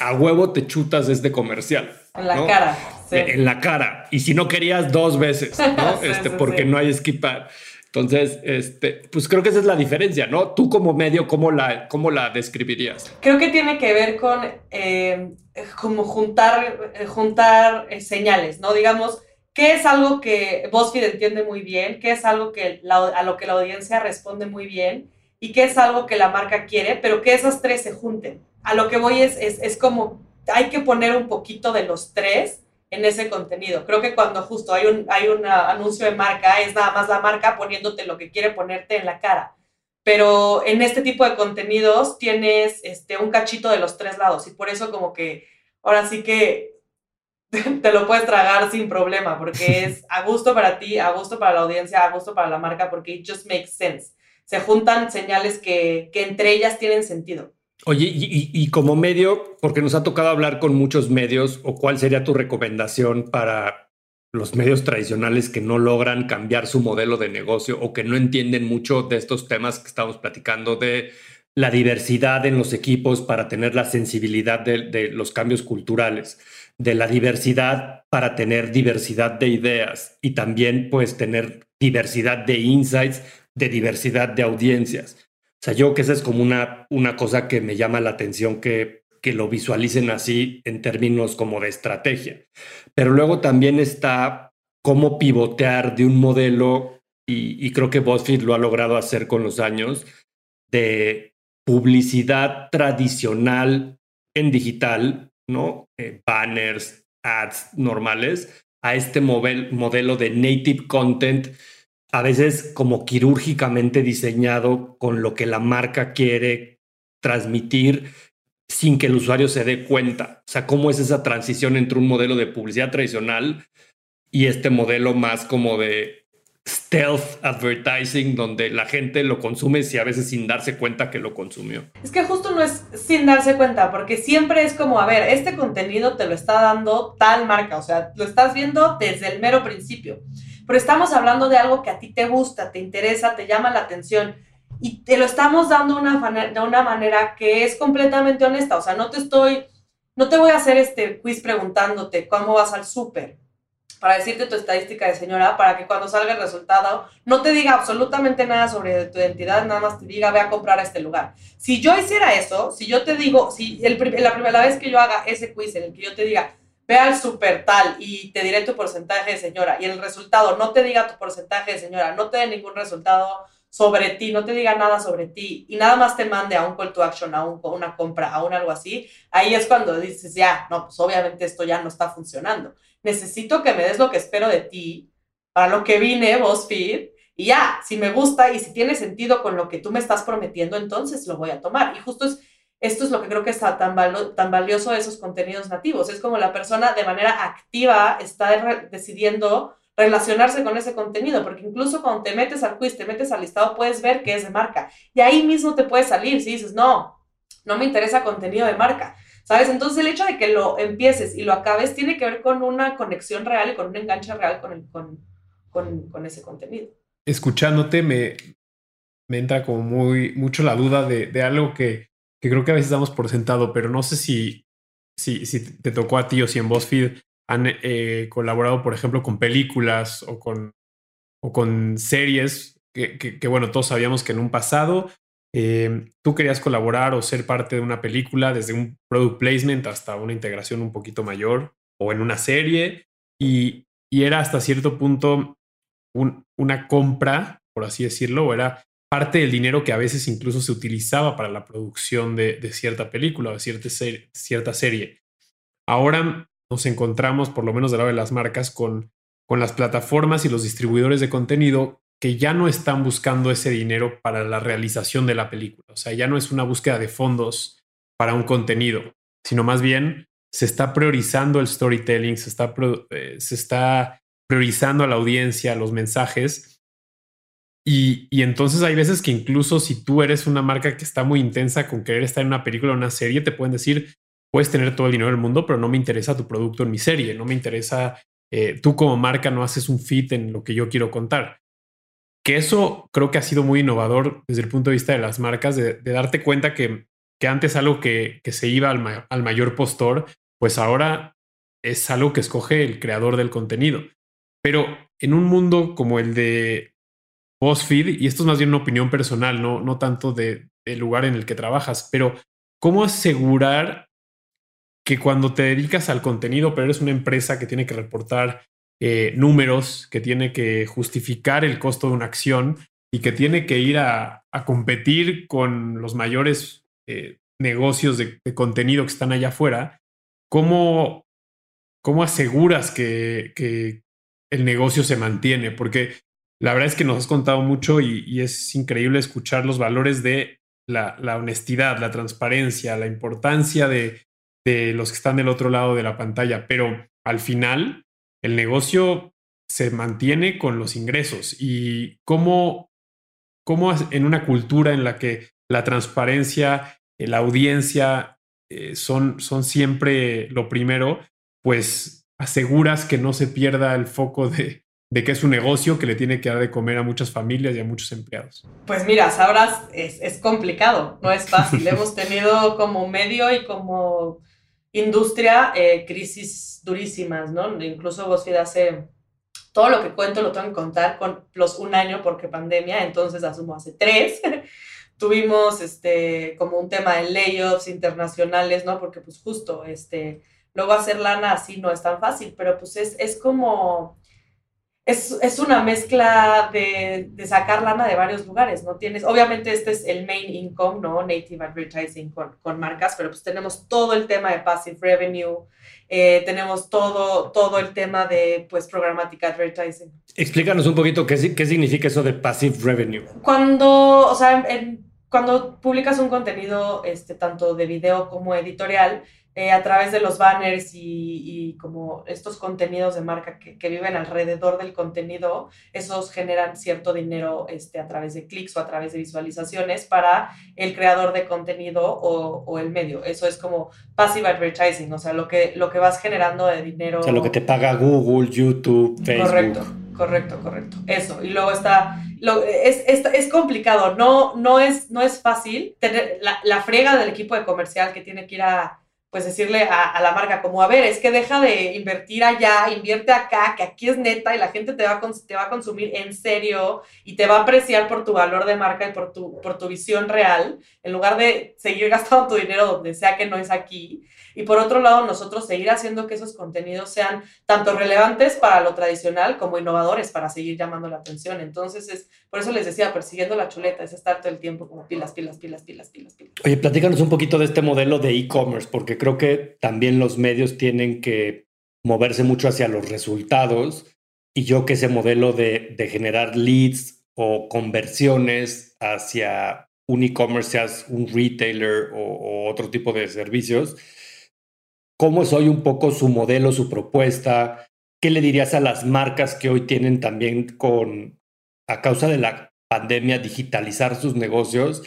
a huevo te chutas este comercial. En la cara. En la cara. Y si no querías dos veces, ¿no? este, porque no hay esquipar. Entonces, este, pues creo que esa es la diferencia, ¿no? Tú como medio, ¿cómo la, cómo la describirías? Creo que tiene que ver con eh, como juntar, eh, juntar eh, señales, ¿no? Digamos, qué es algo que BuzzFeed entiende muy bien, qué es algo que a lo que la audiencia responde muy bien y qué es algo que la marca quiere, pero que esas tres se junten. A lo que voy es, es, como, hay que poner un poquito de los tres en ese contenido. Creo que cuando justo hay un, hay un anuncio de marca, es nada más la marca poniéndote lo que quiere ponerte en la cara. Pero en este tipo de contenidos tienes este, un cachito de los tres lados y por eso como que ahora sí que te lo puedes tragar sin problema, porque es a gusto para ti, a gusto para la audiencia, a gusto para la marca, porque it just makes sense. Se juntan señales que, que entre ellas tienen sentido. Oye, y, y, como medio, porque nos ha tocado hablar con muchos medios, o cuál sería tu recomendación para los medios tradicionales que no logran cambiar su modelo de negocio o que no entienden mucho de estos temas que estamos platicando de la diversidad en los equipos para tener la sensibilidad de, de los cambios culturales de la diversidad para tener diversidad de ideas y también pues tener diversidad de insights, de diversidad de audiencias. O sea, yo que esa es como una, una cosa que me llama la atención que, que lo visualicen así en términos como de estrategia. Pero luego también está cómo pivotear de un modelo, y, y creo que BuzzFeed lo ha logrado hacer con los años, de publicidad tradicional en digital ¿no? Eh, banners, ads normales, a este modelo de native content, a veces como quirúrgicamente diseñado con lo que la marca quiere transmitir sin que el usuario se dé cuenta. O sea, cómo es esa transición entre un modelo de publicidad tradicional y este modelo más como de stealth advertising donde la gente lo consume y a veces sin darse cuenta que lo consumió. Es que justo no es sin darse cuenta, porque siempre es como, a ver, este contenido te lo está dando tal marca, o sea, lo estás viendo desde el mero principio, pero estamos hablando de algo que a ti te gusta, te interesa, te llama la atención y te lo estamos dando una, de una manera que es completamente honesta, o sea, no te estoy, no te voy a hacer este quiz preguntándote cómo vas al súper para decirte tu estadística de señora, para que cuando salga el resultado no te diga absolutamente nada sobre tu identidad, nada más te diga ve a comprar a este lugar. Si yo hiciera eso, si yo te digo, si la primera vez que yo haga ese quiz en el que yo te diga ve al super tal y te diré tu porcentaje de señora y el resultado no te diga tu porcentaje de señora, no te dé ningún resultado sobre ti, no te diga nada sobre ti y nada más te mande a un call to action, a un, una compra, a un algo así, ahí es cuando dices, ya, no, pues obviamente esto ya no está funcionando necesito que me des lo que espero de ti, para lo que vine, BuzzFeed, y ya, si me gusta y si tiene sentido con lo que tú me estás prometiendo, entonces lo voy a tomar. Y justo es, esto es lo que creo que está tan, tan valioso de esos contenidos nativos. Es como la persona de manera activa está decidiendo relacionarse con ese contenido, porque incluso cuando te metes al quiz, te metes al listado, puedes ver que es de marca. Y ahí mismo te puede salir si dices, no, no me interesa contenido de marca ¿sabes? Entonces el hecho de que lo empieces y lo acabes tiene que ver con una conexión real y con un enganche real con, el, con, con, con ese contenido. Escuchándote me, me entra como muy mucho la duda de, de algo que, que, creo que a veces damos por sentado, pero no sé si, si, si te tocó a ti o si en BuzzFeed han eh, colaborado, por ejemplo, con películas o con, o con series que, que, que, bueno, todos sabíamos que en un pasado eh, tú querías colaborar o ser parte de una película, desde un product placement hasta una integración un poquito mayor o en una serie, y, era hasta cierto punto un, una compra, por así decirlo, o era parte del dinero que a veces incluso se utilizaba para la producción de, cierta película o de cierta, ser, cierta serie. Ahora nos encontramos, por lo menos del lado de las marcas, con las plataformas y los distribuidores de contenido que ya no están buscando ese dinero para la realización de la película. O sea, ya no es una búsqueda de fondos para un contenido, sino más bien se está priorizando el storytelling, se está, eh, se está priorizando a la audiencia, los mensajes. Y, y, entonces hay veces que incluso si tú eres una marca que está muy intensa con querer estar en una película o una serie, te pueden decir, puedes tener todo el dinero del mundo, pero no me interesa tu producto en mi serie, no me interesa, eh, tú como marca no haces un fit en lo que yo quiero contar. Que eso creo que ha sido muy innovador desde el punto de vista de las marcas, de, darte cuenta que, que, antes algo que, que se iba al, al mayor postor, pues ahora es algo que escoge el creador del contenido. Pero en un mundo como el de BuzzFeed, y esto es más bien una opinión personal, no, no tanto del de lugar en el que trabajas, pero ¿cómo asegurar que cuando te dedicas al contenido, pero eres una empresa que tiene que reportar eh, números, que tiene que justificar el costo de una acción y que tiene que ir a, a competir con los mayores eh, negocios de, de, contenido que están allá afuera, ¿cómo, cómo aseguras que, que, el negocio se mantiene? Porque la verdad es que nos has contado mucho y, y es increíble escuchar los valores de la, la honestidad, la transparencia, la importancia de, de los que están del otro lado de la pantalla, pero al final el negocio se mantiene con los ingresos y cómo, cómo en una cultura en la que la transparencia, eh, la audiencia eh, son, son siempre lo primero, pues aseguras que no se pierda el foco de, de que es un negocio que le tiene que dar de comer a muchas familias y a muchos empleados? Pues mira, sabrás, es, es complicado, no es fácil. Hemos tenido como medio y como industria eh, crisis durísimas, ¿no? Incluso BuzzFeed hace todo lo que cuento lo tengo que contar con los un año porque pandemia, entonces asumo hace tres. Tuvimos este, como un tema de layoffs internacionales, ¿no? Porque pues justo, este, luego hacer lana así no es tan fácil, pero pues es, es como es, es, una mezcla de, de, sacar lana de varios lugares, ¿no? Tienes, obviamente este es el main income, ¿no? Native advertising con, con marcas, pero pues tenemos todo el tema de passive revenue, eh, tenemos todo, todo el tema de, pues, programmatic advertising. Explícanos un poquito qué, qué significa eso de passive revenue. Cuando, o sea, en, cuando publicas un contenido, este, tanto de video como editorial, eh, a través de los banners y, y como estos contenidos de marca que, que, viven alrededor del contenido, esos generan cierto dinero este, a través de clics o a través de visualizaciones para el creador de contenido o, o, el medio. Eso es como passive advertising, o sea, lo que, lo que vas generando de dinero. O sea, lo que te paga Google, YouTube, Facebook. Correcto, correcto, correcto. Eso. Y luego está lo, es, es, es, complicado, no, no, es, no es fácil tener la, la, frega del equipo de comercial que tiene que ir a pues decirle a, la marca como, a ver, es que deja de invertir allá, invierte acá, que aquí es neta y la gente te va, a, te va a consumir en serio y te va a apreciar por tu valor de marca y por tu, por tu visión real, en lugar de seguir gastando tu dinero donde sea que no es aquí. Y por otro lado, nosotros seguir haciendo que esos contenidos sean tanto relevantes para lo tradicional como innovadores para seguir llamando la atención. Entonces, es por eso les decía, persiguiendo la chuleta, es estar todo el tiempo como pilas, pilas, pilas, pilas, pilas, pilas. Oye, platícanos un poquito de este modelo de e-commerce, porque creo que también los medios tienen que moverse mucho hacia los resultados y yo que ese modelo de, de generar leads o conversiones hacia un e-commerce, seas un retailer o, o otro tipo de servicios, ¿Cómo es hoy un poco su modelo, su propuesta? ¿Qué le dirías a las marcas que hoy tienen también con, a causa de la pandemia, digitalizar sus negocios?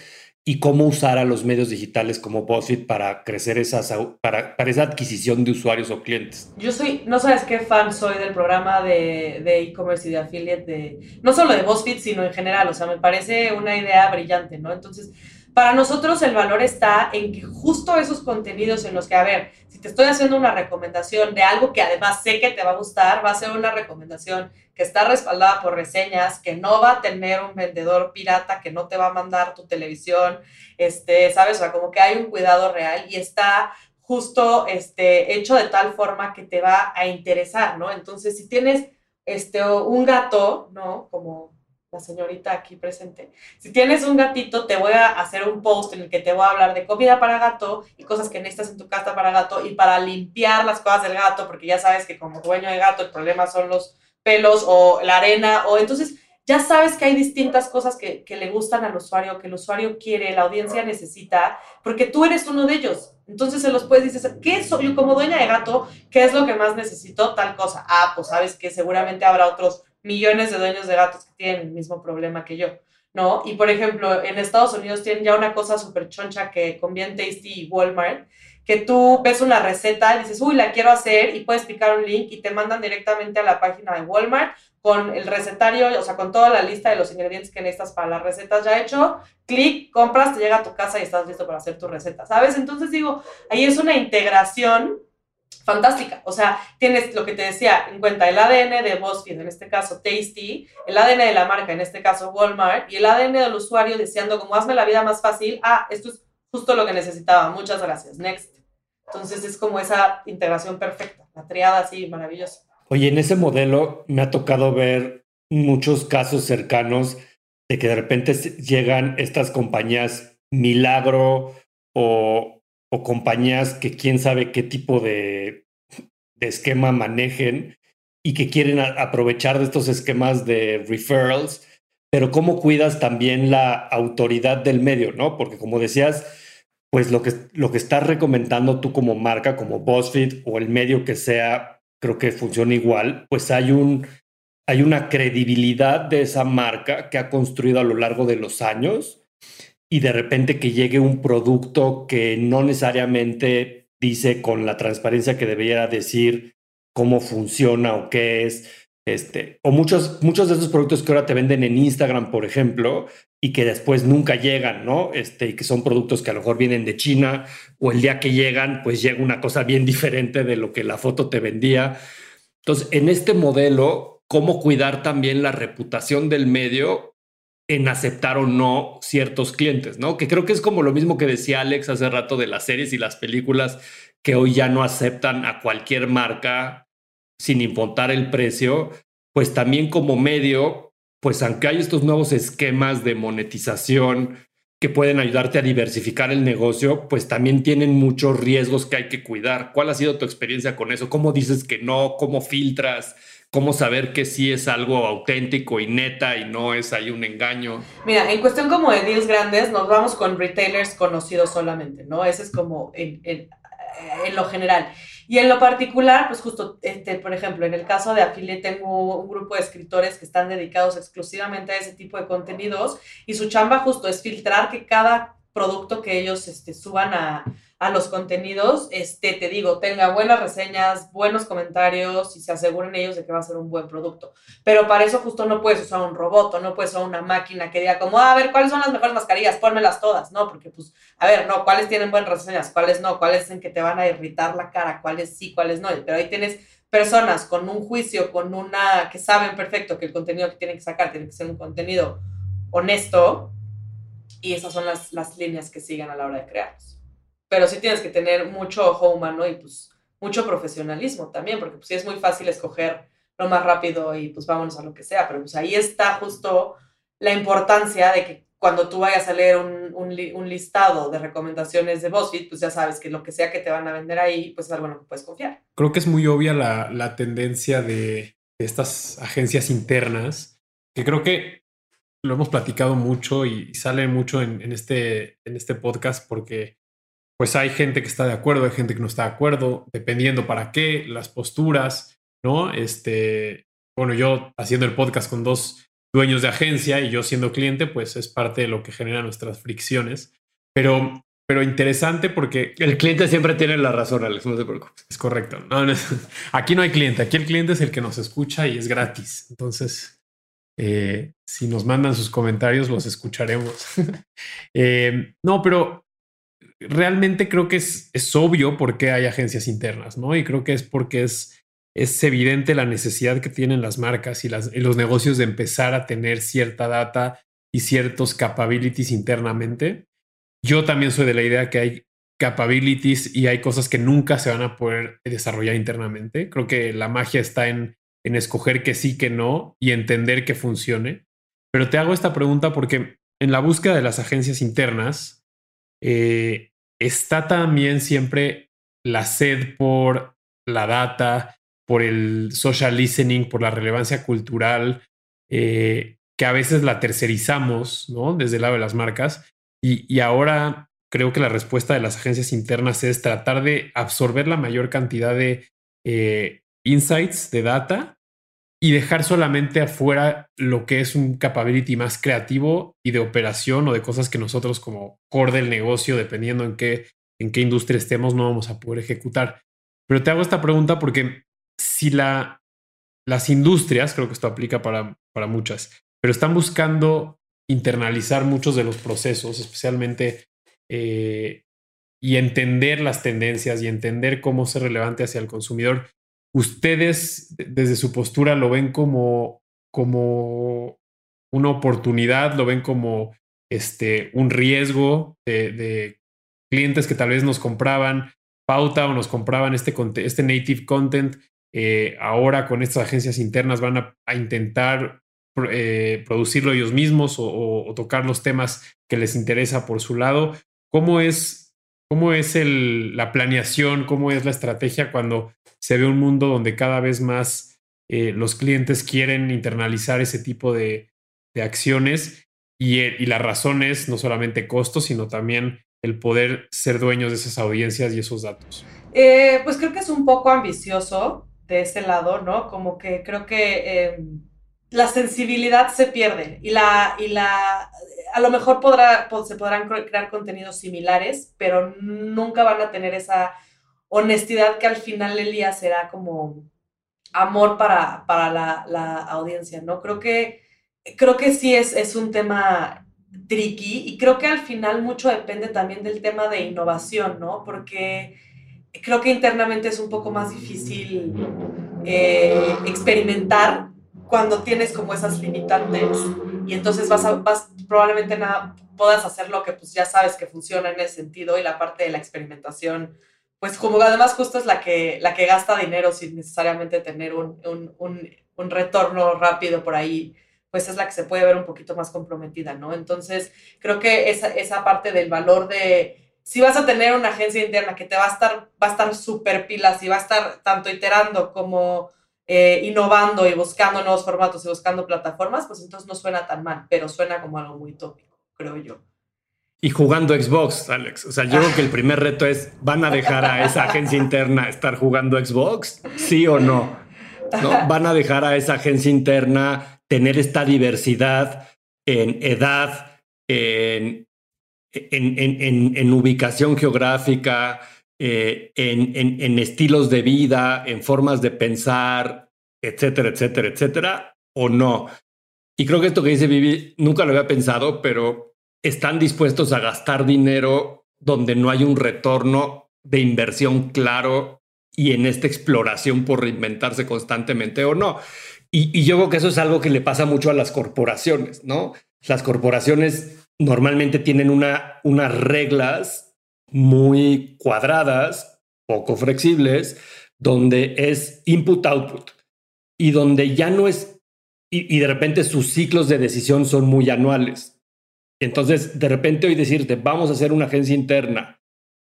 Y cómo usar a los medios digitales como BuzzFeed para crecer esas, para, para esa adquisición de usuarios o clientes. Yo soy, no sabes qué fan soy del programa de e-commerce y de affiliate, de, no solo de BuzzFeed, sino en general, o sea, me parece una idea brillante, ¿no? Entonces, para nosotros el valor está en que justo esos contenidos en los que, a ver, si te estoy haciendo una recomendación de algo que además sé que te va a gustar, va a ser una recomendación que está respaldada por reseñas, que no va a tener un vendedor pirata que no te va a mandar tu televisión, este, ¿sabes? O sea, como que hay un cuidado real y está justo este, hecho de tal forma que te va a interesar, ¿no? Entonces, si tienes este, un gato, ¿no? Como la señorita aquí presente. Si tienes un gatito, te voy a hacer un post en el que te voy a hablar de comida para gato y cosas que necesitas en tu casa para gato y para limpiar las cosas del gato, porque ya sabes que como dueño de gato el problema son los pelos o la arena, o entonces ya sabes que hay distintas cosas que, que le gustan al usuario, que el usuario quiere, la audiencia necesita, porque tú eres uno de ellos. Entonces se los puedes decir, ¿qué soy como dueña de gato? ¿Qué es lo que más necesito? Tal cosa. Ah, pues sabes que seguramente habrá otros millones de dueños de gatos que tienen el mismo problema que yo, ¿no? Y por ejemplo, en Estados Unidos tienen ya una cosa súper choncha que conviene Tasty y Walmart, que tú ves una receta dices, uy, la quiero hacer y puedes picar un link y te mandan directamente a la página de Walmart con el recetario, o sea, con toda la lista de los ingredientes que necesitas para las recetas ya hecho, clic, compras, te llega a tu casa y estás listo para hacer tu receta, ¿sabes? Entonces digo, ahí es una integración fantástica. O sea, tienes lo que te decía en cuenta, el ADN de BuzzFeed, en este caso Tasty, el ADN de la marca, en este caso Walmart, y el ADN del usuario deseando como hazme la vida más fácil, ah, esto es justo lo que necesitaba, muchas gracias, next. Entonces es como esa integración perfecta, la triada así maravillosa. Oye, en ese modelo me ha tocado ver muchos casos cercanos de que de repente llegan estas compañías milagro o o compañías que quién sabe qué tipo de, esquema manejen y que quieren aprovechar de estos esquemas de referrals, pero cómo cuidas también la autoridad del medio, ¿no? Porque como decías, pues lo que, lo que estás recomendando tú como marca, como BuzzFeed o el medio que sea, creo que funciona igual, pues hay un hay una credibilidad de esa marca que ha construido a lo largo de los años y de repente que llegue un producto que no necesariamente dice con la transparencia que debería decir cómo funciona o qué es. Este, o muchos, muchos de esos productos que ahora te venden en Instagram, por ejemplo, y que después nunca llegan, ¿no? Este, y que son productos que a lo mejor vienen de China, o el día que llegan, pues llega una cosa bien diferente de lo que la foto te vendía. Entonces, en este modelo, cómo cuidar también la reputación del medio en aceptar o no ciertos clientes, ¿no? Que creo que es como lo mismo que decía Alex hace rato de las series y las películas que hoy ya no aceptan a cualquier marca sin importar el precio, pues también como medio, pues aunque hay estos nuevos esquemas de monetización que pueden ayudarte a diversificar el negocio, pues también tienen muchos riesgos que hay que cuidar. ¿Cuál ha sido tu experiencia con eso? ¿Cómo dices que no? ¿Cómo filtras? Cómo saber que sí es algo auténtico y neta y no es ahí un engaño. Mira, en cuestión como de deals grandes, nos vamos con retailers conocidos solamente, ¿no? Ese es como en, en, en lo general. Y en lo particular, pues justo, este, por ejemplo, en el caso de Affiliate tengo un grupo de escritores que están dedicados exclusivamente a ese tipo de contenidos y su chamba justo es filtrar que cada producto que ellos este, suban a, a los contenidos, este, te digo, tenga buenas reseñas, buenos comentarios y se aseguren ellos de que va a ser un buen producto. Pero para eso justo no puedes usar un robot o no puedes usar una máquina que diga como, ah, a ver, ¿cuáles son las mejores mascarillas? Pónmelas todas, ¿no? Porque pues, a ver, no, ¿cuáles tienen buenas reseñas? ¿Cuáles no? ¿Cuáles en que te van a irritar la cara? ¿Cuáles sí? ¿Cuáles no? Pero ahí tienes personas con un juicio, con una, que saben perfecto que el contenido que tienen que sacar tiene que ser un contenido honesto y esas son las, las líneas que siguen a la hora de crearlos pero sí tienes que tener mucho ojo humano y pues mucho profesionalismo también, porque pues sí es muy fácil escoger lo más rápido y pues vámonos a lo que sea, pero pues ahí está justo la importancia de que cuando tú vayas a leer un, un, listado de recomendaciones de BuzzFeed, pues ya sabes que lo que sea que te van a vender ahí, pues es algo en lo que puedes confiar. Creo que es muy obvia la, la tendencia de, estas agencias internas, que creo que lo hemos platicado mucho y, sale mucho en, este, en este podcast porque pues hay gente que está de acuerdo, hay gente que no está de acuerdo, dependiendo para qué, las posturas, ¿no? Este, bueno, yo haciendo el podcast con dos dueños de agencia y yo siendo cliente, pues es parte de lo que genera nuestras fricciones. pero, pero interesante porque... El cliente siempre tiene la razón, Alex, no te preocupes. Es correcto. aquí no hay cliente, aquí el cliente es el que nos escucha y es gratis. Entonces, eh, si nos mandan sus comentarios, los escucharemos. Eh, no, pero realmente creo que es, es obvio por qué hay agencias internas, ¿no? Y creo que es porque es, es evidente la necesidad que tienen las marcas y, los negocios de empezar a tener cierta data y ciertos capabilities internamente. Yo también soy de la idea que hay capabilities y hay cosas que nunca se van a poder desarrollar internamente. Creo que la magia está en, en escoger que sí, que no y entender que funcione. Pero te hago esta pregunta porque en la búsqueda de las agencias internas eh, está también siempre la sed por la data, por el social listening, por la relevancia cultural, eh, que a veces la tercerizamos, ¿no? Desde el lado de las marcas. Y, ahora creo que la respuesta de las agencias internas es tratar de absorber la mayor cantidad de eh, insights, de data, y dejar solamente afuera lo que es un capability más creativo y de operación o de cosas que nosotros como core del negocio, dependiendo en qué, en qué industria estemos, no vamos a poder ejecutar. Pero te hago esta pregunta porque si la, las industrias, creo que esto aplica para, para muchas, pero están buscando internalizar muchos de los procesos, especialmente eh, y entender las tendencias y entender cómo ser relevante hacia el consumidor. ¿Ustedes desde su postura lo ven como, como una oportunidad, lo ven como este, un riesgo de, clientes que tal vez nos compraban pauta o nos compraban este, este native content? Eh, ahora con estas agencias internas van a, a intentar eh, producirlo ellos mismos o, tocar los temas que les interesa por su lado. ¿Cómo es, cómo es el, la planeación, cómo es la estrategia cuando se ve un mundo donde cada vez más eh, los clientes quieren internalizar ese tipo de, de acciones y, y, la razón es no solamente costo, sino también el poder ser dueños de esas audiencias y esos datos? Eh, pues creo que es un poco ambicioso de ese lado, ¿no? Como que creo que em, la sensibilidad se pierde y la, y la a lo mejor se podrán crear contenidos similares, pero nunca van a tener esa honestidad que al final del día será como amor para, para la, la, audiencia, ¿no? Creo que, creo que sí es, es un tema tricky y creo que al final mucho depende también del tema de innovación, ¿no? Porque creo que internamente es un poco más difícil eh, experimentar cuando tienes como esas limitantes y entonces vas, a, vas probablemente nada, puedas hacer lo que pues ya sabes que funciona en ese sentido y la parte de la experimentación, pues como además justo es la que, la que gasta dinero sin necesariamente tener un, un, un, un retorno rápido por ahí, pues es la que se puede ver un poquito más comprometida, ¿no? Entonces, creo que esa, esa parte del valor de, si vas a tener una agencia interna que te va a estar, va a estar súper pilas y va a estar tanto iterando como eh, innovando y buscando nuevos formatos y buscando plataformas, pues entonces no suena tan mal, pero suena como algo muy tópico, creo yo. Y jugando Xbox, Alex. O sea, yo creo que el primer reto es, ¿van a dejar a esa agencia interna estar jugando Xbox? ¿Sí o no? ¿Van a dejar a esa agencia interna tener esta diversidad en edad, en, en, en ubicación geográfica, eh, en, en, estilos de vida, en formas de pensar, etcétera, etcétera, etcétera, o no. Y creo que esto que dice Vivi, nunca lo había pensado, pero están dispuestos a gastar dinero donde no hay un retorno de inversión claro y en esta exploración por reinventarse constantemente o no. Y, yo creo que eso es algo que le pasa mucho a las corporaciones, ¿no? Las corporaciones normalmente tienen una, unas reglas muy cuadradas, poco flexibles, donde es input-output y donde ya no es, y, de repente sus ciclos de decisión son muy anuales. Entonces, de repente hoy decirte, vamos a hacer una agencia interna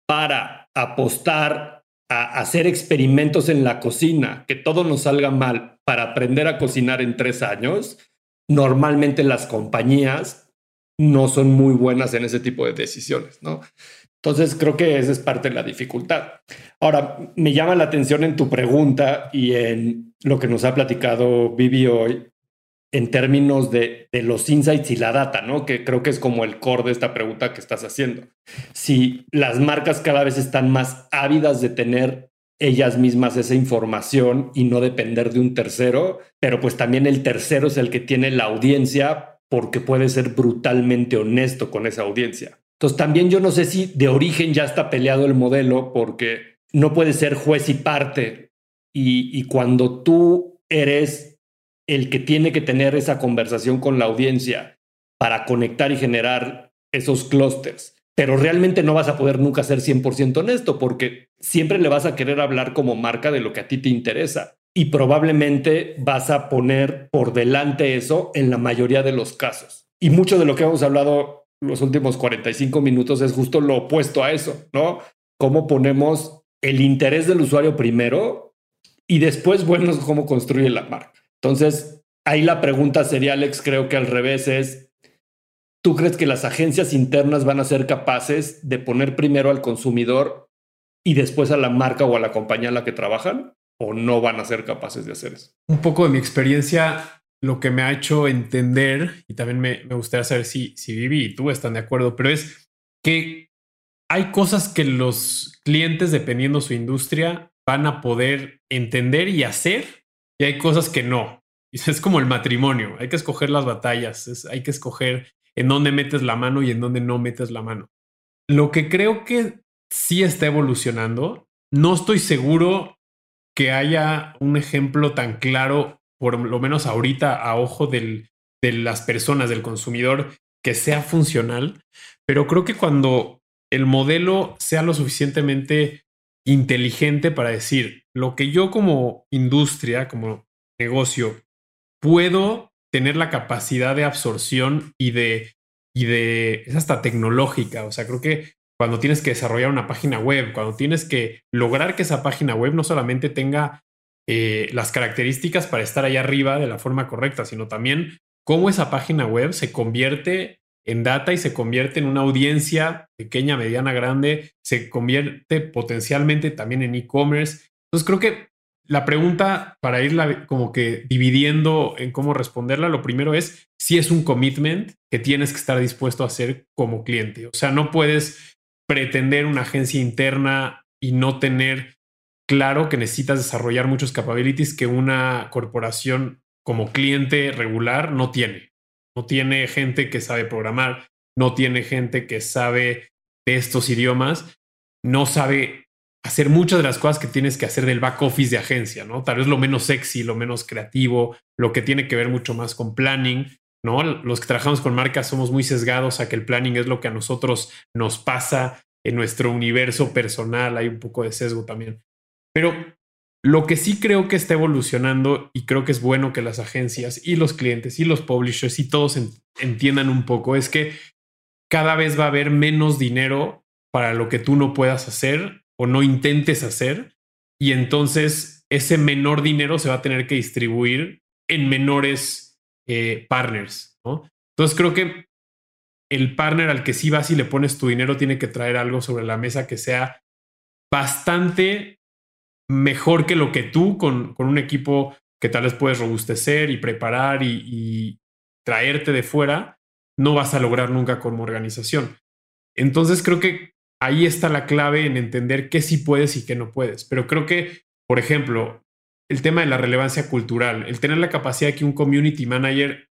para apostar a hacer experimentos en la cocina, que todo nos salga mal, para aprender a cocinar en tres años, normalmente las compañías no son muy buenas en ese tipo de decisiones, ¿no? Entonces creo que esa es parte de la dificultad. Ahora, me llama la atención en tu pregunta y en lo que nos ha platicado Vivi hoy, en términos de, de, los insights y la data, ¿no? Que creo que es como el core de esta pregunta que estás haciendo. Si las marcas cada vez están más ávidas de tener ellas mismas esa información y no depender de un tercero, pero pues también el tercero es el que tiene la audiencia porque puede ser brutalmente honesto con esa audiencia. Entonces también yo no sé si de origen ya está peleado el modelo porque no puede ser juez y parte y, y cuando tú eres el que tiene que tener esa conversación con la audiencia para conectar y generar esos clústeres pero realmente no vas a poder nunca ser 100% honesto porque siempre le vas a querer hablar como marca de lo que a ti te interesa y probablemente vas a poner por delante eso en la mayoría de los casos. Y mucho de lo que hemos hablado los últimos 45 minutos es justo lo opuesto a eso, ¿no? Cómo ponemos el interés del usuario primero y después, bueno, cómo construye la marca. Entonces, ahí la pregunta sería, Alex, creo que al revés es, ¿Tú crees que las agencias internas van a ser capaces de poner primero al consumidor y después a la marca o a la compañía en la que trabajan? ¿O no van a ser capaces de hacer eso? Un poco de mi experiencia, lo que me ha hecho entender, y también me, gustaría saber si, si Vivi y tú están de acuerdo, pero es que hay cosas que los clientes, dependiendo su industria, van a poder entender y hacer, y hay cosas que no. Es como el matrimonio, hay que escoger las batallas, hay que escoger en dónde metes la mano y en dónde no metes la mano. Lo que creo que sí está evolucionando, no estoy seguro que haya un ejemplo tan claro, por lo menos ahorita a ojo de las personas, del consumidor, que sea funcional, pero creo que cuando el modelo sea lo suficientemente inteligente para decir lo que yo como industria, como negocio, puedo tener la capacidad de absorción y de, y de, es hasta tecnológica, o sea, creo que cuando tienes que desarrollar una página web, cuando tienes que lograr que esa página web no solamente tenga eh, las características para estar ahí arriba de la forma correcta, sino también cómo esa página web se convierte en data y se convierte en una audiencia pequeña, mediana, grande, se convierte potencialmente también en e-commerce. Entonces creo que la pregunta para irla como que dividiendo en cómo responderla, lo primero es si es un commitment que tienes que estar dispuesto a hacer como cliente. O sea, no puedes pretender una agencia interna y no tener claro que necesitas desarrollar muchos capabilities que una corporación como cliente regular no tiene. No tiene gente que sabe programar, no tiene gente que sabe de estos idiomas, no sabe hacer muchas de las cosas que tienes que hacer del back office de agencia, ¿no? Tal vez lo menos sexy, lo menos creativo, lo que tiene que ver mucho más con planning, ¿no? Los que trabajamos con marcas somos muy sesgados a que el planning es lo que a nosotros nos pasa en nuestro universo personal, hay un poco de sesgo también. Pero lo que sí creo que está evolucionando y creo que es bueno que las agencias y los clientes y los publishers y todos entiendan un poco es que cada vez va a haber menos dinero para lo que tú no puedas hacer o no intentes hacer y entonces ese menor dinero se va a tener que distribuir en menores eh, partners. Entonces creo que el partner al que sí vas y le pones tu dinero tiene que traer algo sobre la mesa que sea bastante mejor que lo que tú con, con un equipo que tal vez puedes robustecer y preparar y, traerte de fuera, no vas a lograr nunca como organización. Entonces creo que ahí está la clave en entender qué sí puedes y qué no puedes. Pero creo que, por ejemplo, el tema de la relevancia cultural, el tener la capacidad de que un community manager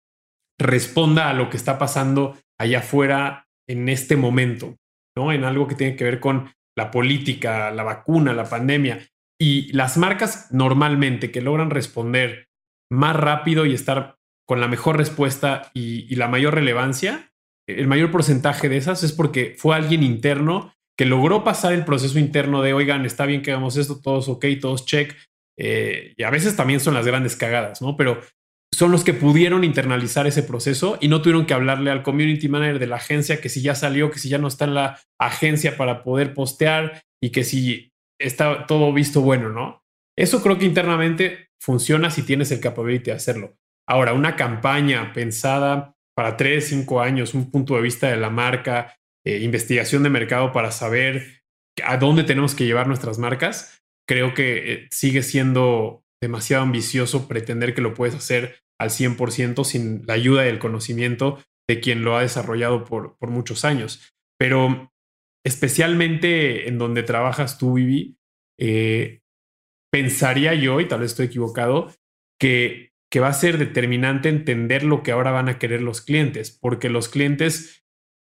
responda a lo que está pasando allá afuera en este momento, ¿no? En algo que tiene que ver con la política, la vacuna, la pandemia. Y las marcas normalmente que logran responder más rápido y estar con la mejor respuesta y, la mayor relevancia, el mayor porcentaje de esas es porque fue alguien interno que logró pasar el proceso interno de, oigan, está bien que hagamos esto, todos ok, todos check. Eh, y a veces también son las grandes cagadas, ¿no? Pero son los que pudieron internalizar ese proceso y no tuvieron que hablarle al community manager de la agencia que si ya salió, que si ya no está en la agencia para poder postear y que si está todo visto bueno, ¿no? Eso creo que internamente funciona si tienes el capability de hacerlo. Ahora, una campaña pensada para tres, cinco años, un punto de vista de la marca, eh, investigación de mercado para saber a dónde tenemos que llevar nuestras marcas, creo que eh, sigue siendo demasiado ambicioso pretender que lo puedes hacer al 100% sin la ayuda y el conocimiento de quien lo ha desarrollado por muchos años. Pero especialmente en donde trabajas tú, Vivi, eh, pensaría yo, y tal vez estoy equivocado, que, que va a ser determinante entender lo que ahora van a querer los clientes, porque los clientes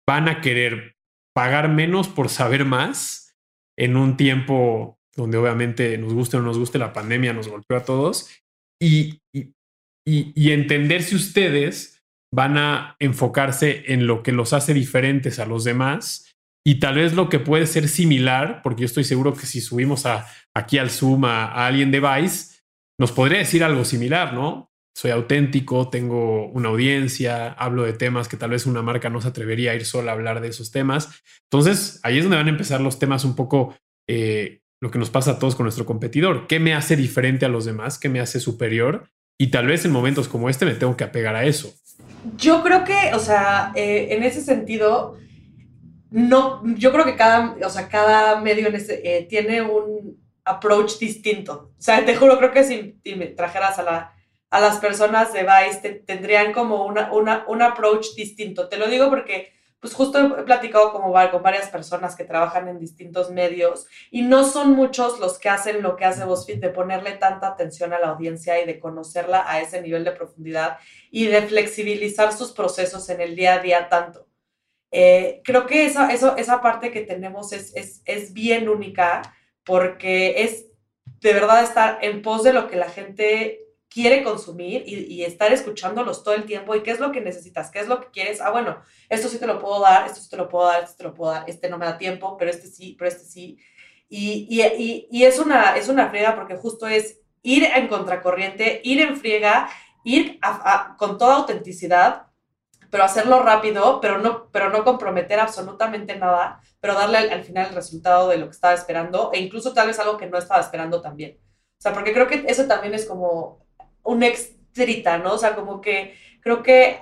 van a querer pagar menos por saber más en un tiempo donde obviamente nos guste o no nos guste la pandemia, nos golpeó a todos, y, y, y, entender si ustedes van a enfocarse en lo que los hace diferentes a los demás y tal vez lo que puede ser similar, porque yo estoy seguro que si subimos a, aquí al Zoom a, alguien de Vice, nos podría decir algo similar, ¿no? Soy auténtico, tengo una audiencia, hablo de temas que tal vez una marca no se atrevería a ir sola a hablar de esos temas. Entonces, ahí es donde van a empezar los temas un poco eh, lo que nos pasa a todos con nuestro competidor. ¿Qué me hace diferente a los demás? ¿Qué me hace superior? Y tal vez en momentos como este me tengo que apegar a eso. Yo creo que, o sea, eh, en ese sentido, no, yo creo que cada, o sea, cada medio en eh, tiene un approach distinto. O sea, te juro, creo que si, me trajeras a, la, a las personas de Vice, tendrían como una, una, un approach distinto. Te lo digo porque pues justo he platicado como con varias personas que trabajan en distintos medios y no son muchos los que hacen lo que hace BuzzFeed de ponerle tanta atención a la audiencia y de conocerla a ese nivel de profundidad y de flexibilizar sus procesos en el día a día tanto. Eh, creo que esa, eso, esa parte que tenemos es, es, es bien única porque es de verdad estar en pos de lo que la gente quiere consumir y, estar escuchándolos todo el tiempo y qué es lo que necesitas, qué es lo que quieres. Ah, bueno, esto sí te lo puedo dar, esto sí te lo puedo dar, esto te lo puedo dar, este no me da tiempo, pero este sí, pero este sí. Y, y, y es, una, es una friega porque justo es ir en contracorriente, ir en friega, ir con toda autenticidad, pero hacerlo rápido, pero no, pero no comprometer absolutamente nada, pero darle al, al final el resultado de lo que estaba esperando e incluso tal vez algo que no estaba esperando también. O sea, porque creo que eso también es como un extrita, ¿no? O sea, como que creo que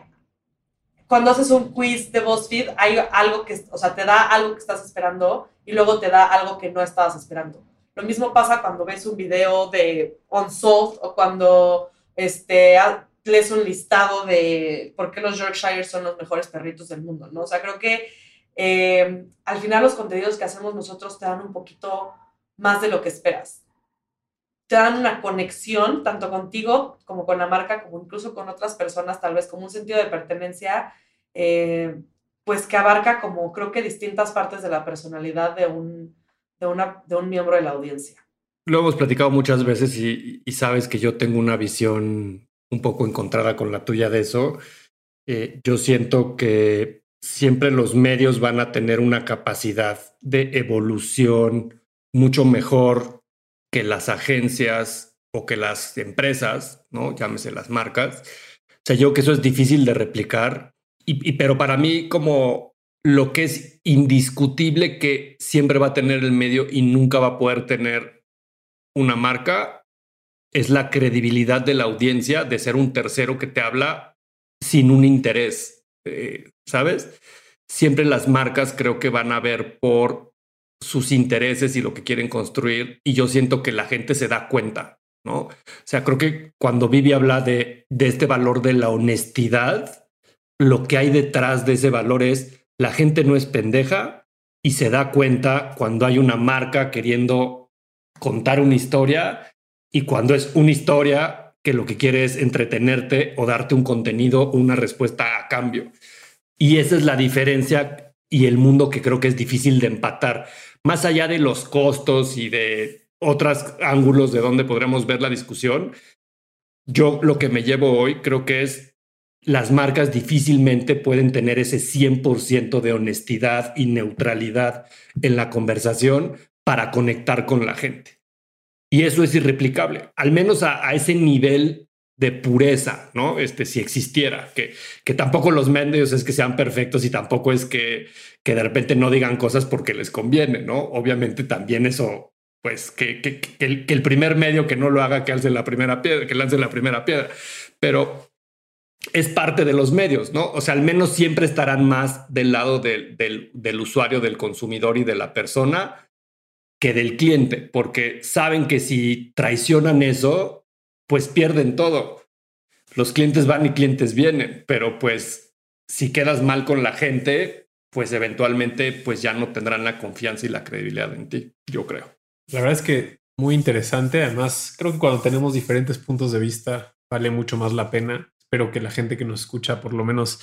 cuando haces un quiz de BuzzFeed hay algo que, o sea, te da algo que estás esperando y luego te da algo que no estabas esperando. Lo mismo pasa cuando ves un video de Unsolved o cuando este, lees un listado de por qué los Yorkshire son los mejores perritos del mundo, ¿no? O sea, creo que eh, al final los contenidos que hacemos nosotros te dan un poquito más de lo que esperas te dan una conexión tanto contigo como con la marca, como incluso con otras personas, tal vez como un sentido de pertenencia, eh, pues que abarca como creo que distintas partes de la personalidad de un, de una, de un miembro de la audiencia. Lo hemos platicado muchas veces y sabes que yo tengo una visión un poco encontrada con la tuya de eso. Eh, yo siento que siempre los medios van a tener una capacidad de evolución mucho mejor que las agencias o que las empresas, ¿no? Llámese las marcas. O sea, yo creo que eso es difícil de replicar, y, pero para mí como lo que es indiscutible que siempre va a tener el medio y nunca va a poder tener una marca es la credibilidad de la audiencia de ser un tercero que te habla sin un interés, eh, ¿sabes? Siempre las marcas creo que van a ver por sus intereses y lo que quieren construir. Y yo siento que la gente se da cuenta, ¿no? O sea, creo que cuando Vivi habla de, de este valor de la honestidad, lo que hay detrás de ese valor es la gente no es pendeja y se da cuenta cuando hay una marca queriendo contar una historia y cuando es una historia que lo que quiere es entretenerte o darte un contenido una respuesta a cambio. Y esa es la diferencia y el mundo que creo que es difícil de empatar más allá de los costos y de otros ángulos de donde podremos ver la discusión, yo lo que me llevo hoy creo que es las marcas difícilmente pueden tener ese 100% de honestidad y neutralidad en la conversación para conectar con la gente. Y eso es irreplicable, al menos a, ese nivel de pureza, ¿no? Este, si existiera, que, que tampoco los medios es que sean perfectos y tampoco es que, que de repente no digan cosas porque les conviene, ¿no? Obviamente también eso, pues que, el, primer medio que no lo haga, que alce la primera piedra, que lance la primera piedra, pero es parte de los medios, ¿no? O sea, al menos siempre estarán más del lado del, del usuario, del consumidor y de la persona que del cliente, porque saben que si traicionan eso, pues pierden todo. los clientes van y clientes vienen, pero pues si quedas mal con la gente, pues eventualmente pues ya no tendrán la confianza y la credibilidad en ti, yo creo. La verdad es que muy interesante. Además, creo que cuando tenemos diferentes puntos de vista, vale mucho más la pena. Espero que la gente que nos escucha, por lo menos,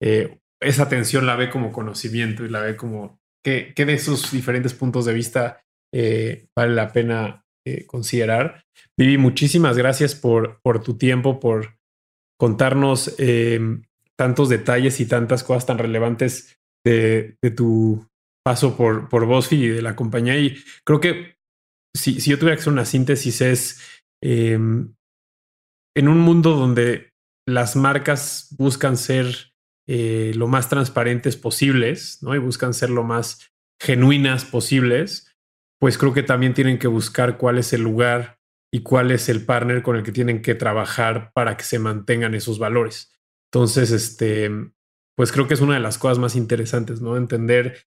eh, esa atención la ve como conocimiento y la ve como que, de esos diferentes puntos de vista eh, vale la pena eh, considerar. Vivi, muchísimas gracias por, por tu tiempo, por contarnos tantos detalles y tantas cosas tan relevantes de, tu paso por, por y de la compañía. Y creo que si, yo tuviera que hacer una síntesis es em, en un mundo donde las marcas buscan ser eh, lo más transparentes posibles, ¿no? Y buscan ser lo más genuinas posibles, pues creo que también tienen que buscar cuál es el lugar y cuál es el partner con el que tienen que trabajar para que se mantengan esos valores. Entonces, este, pues creo que es una de las cosas más interesantes, ¿no? Entender,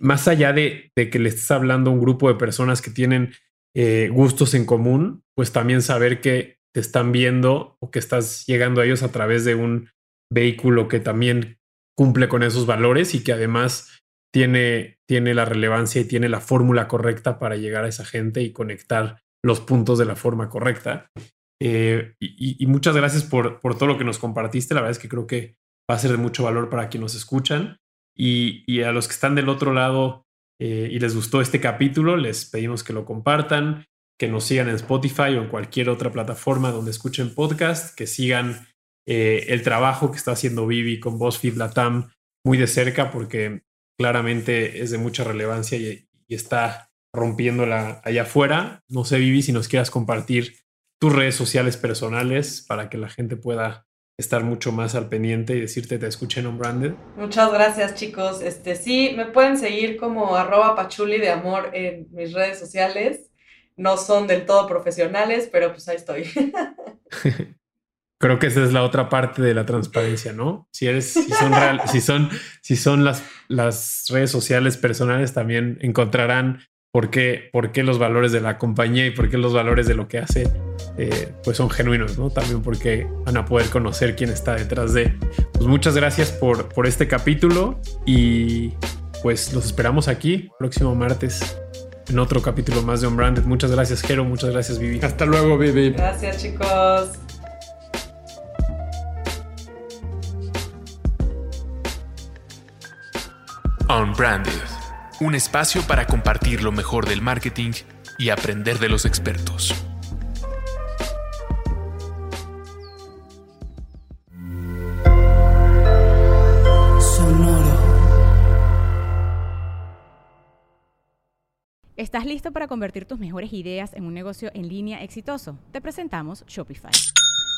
más allá de, que le estés hablando a un grupo de personas que tienen eh, gustos en común, pues también saber que te están viendo o que estás llegando a ellos a través de un vehículo que también cumple con esos valores y que además tiene, tiene la relevancia y tiene la fórmula correcta para llegar a esa gente y conectar los puntos de la forma correcta. Eh, y, muchas gracias por, por todo lo que nos compartiste. La verdad es que creo que va a ser de mucho valor para quienes nos escuchan. Y, a los que están del otro lado eh, y les gustó este capítulo, les pedimos que lo compartan, que nos sigan en Spotify o en cualquier otra plataforma donde escuchen podcast, que sigan eh, el trabajo que está haciendo Vivi con BuzzFeed Latam muy de cerca porque claramente es de mucha relevancia y, y está rompiéndola allá afuera. No sé, Vivi, si nos quieras compartir tus redes sociales personales para que la gente pueda estar mucho más al pendiente y decirte te escuché en Branded. Muchas gracias chicos. Este sí, me pueden seguir como arroba pachuli de amor en mis redes sociales. No son del todo profesionales, pero pues ahí estoy. Creo que esa es la otra parte de la transparencia, ¿no? Si eres, si son real, si son, si son las, las redes sociales personales, también encontrarán por qué, por qué los valores de la compañía y por qué los valores de lo que hace eh, pues son genuinos, ¿no? También porque van a poder conocer quién está detrás de. Pues muchas gracias por, por este capítulo y pues los esperamos aquí próximo martes en otro capítulo más de Unbranded. Muchas gracias, Jero. Muchas gracias, Vivi. Hasta luego, Vivi. Gracias, chicos. Unbranded un espacio para compartir lo mejor del marketing y aprender de los expertos. Sonoro. ¿Estás listo para convertir tus mejores ideas en un negocio en línea exitoso? Te presentamos Shopify.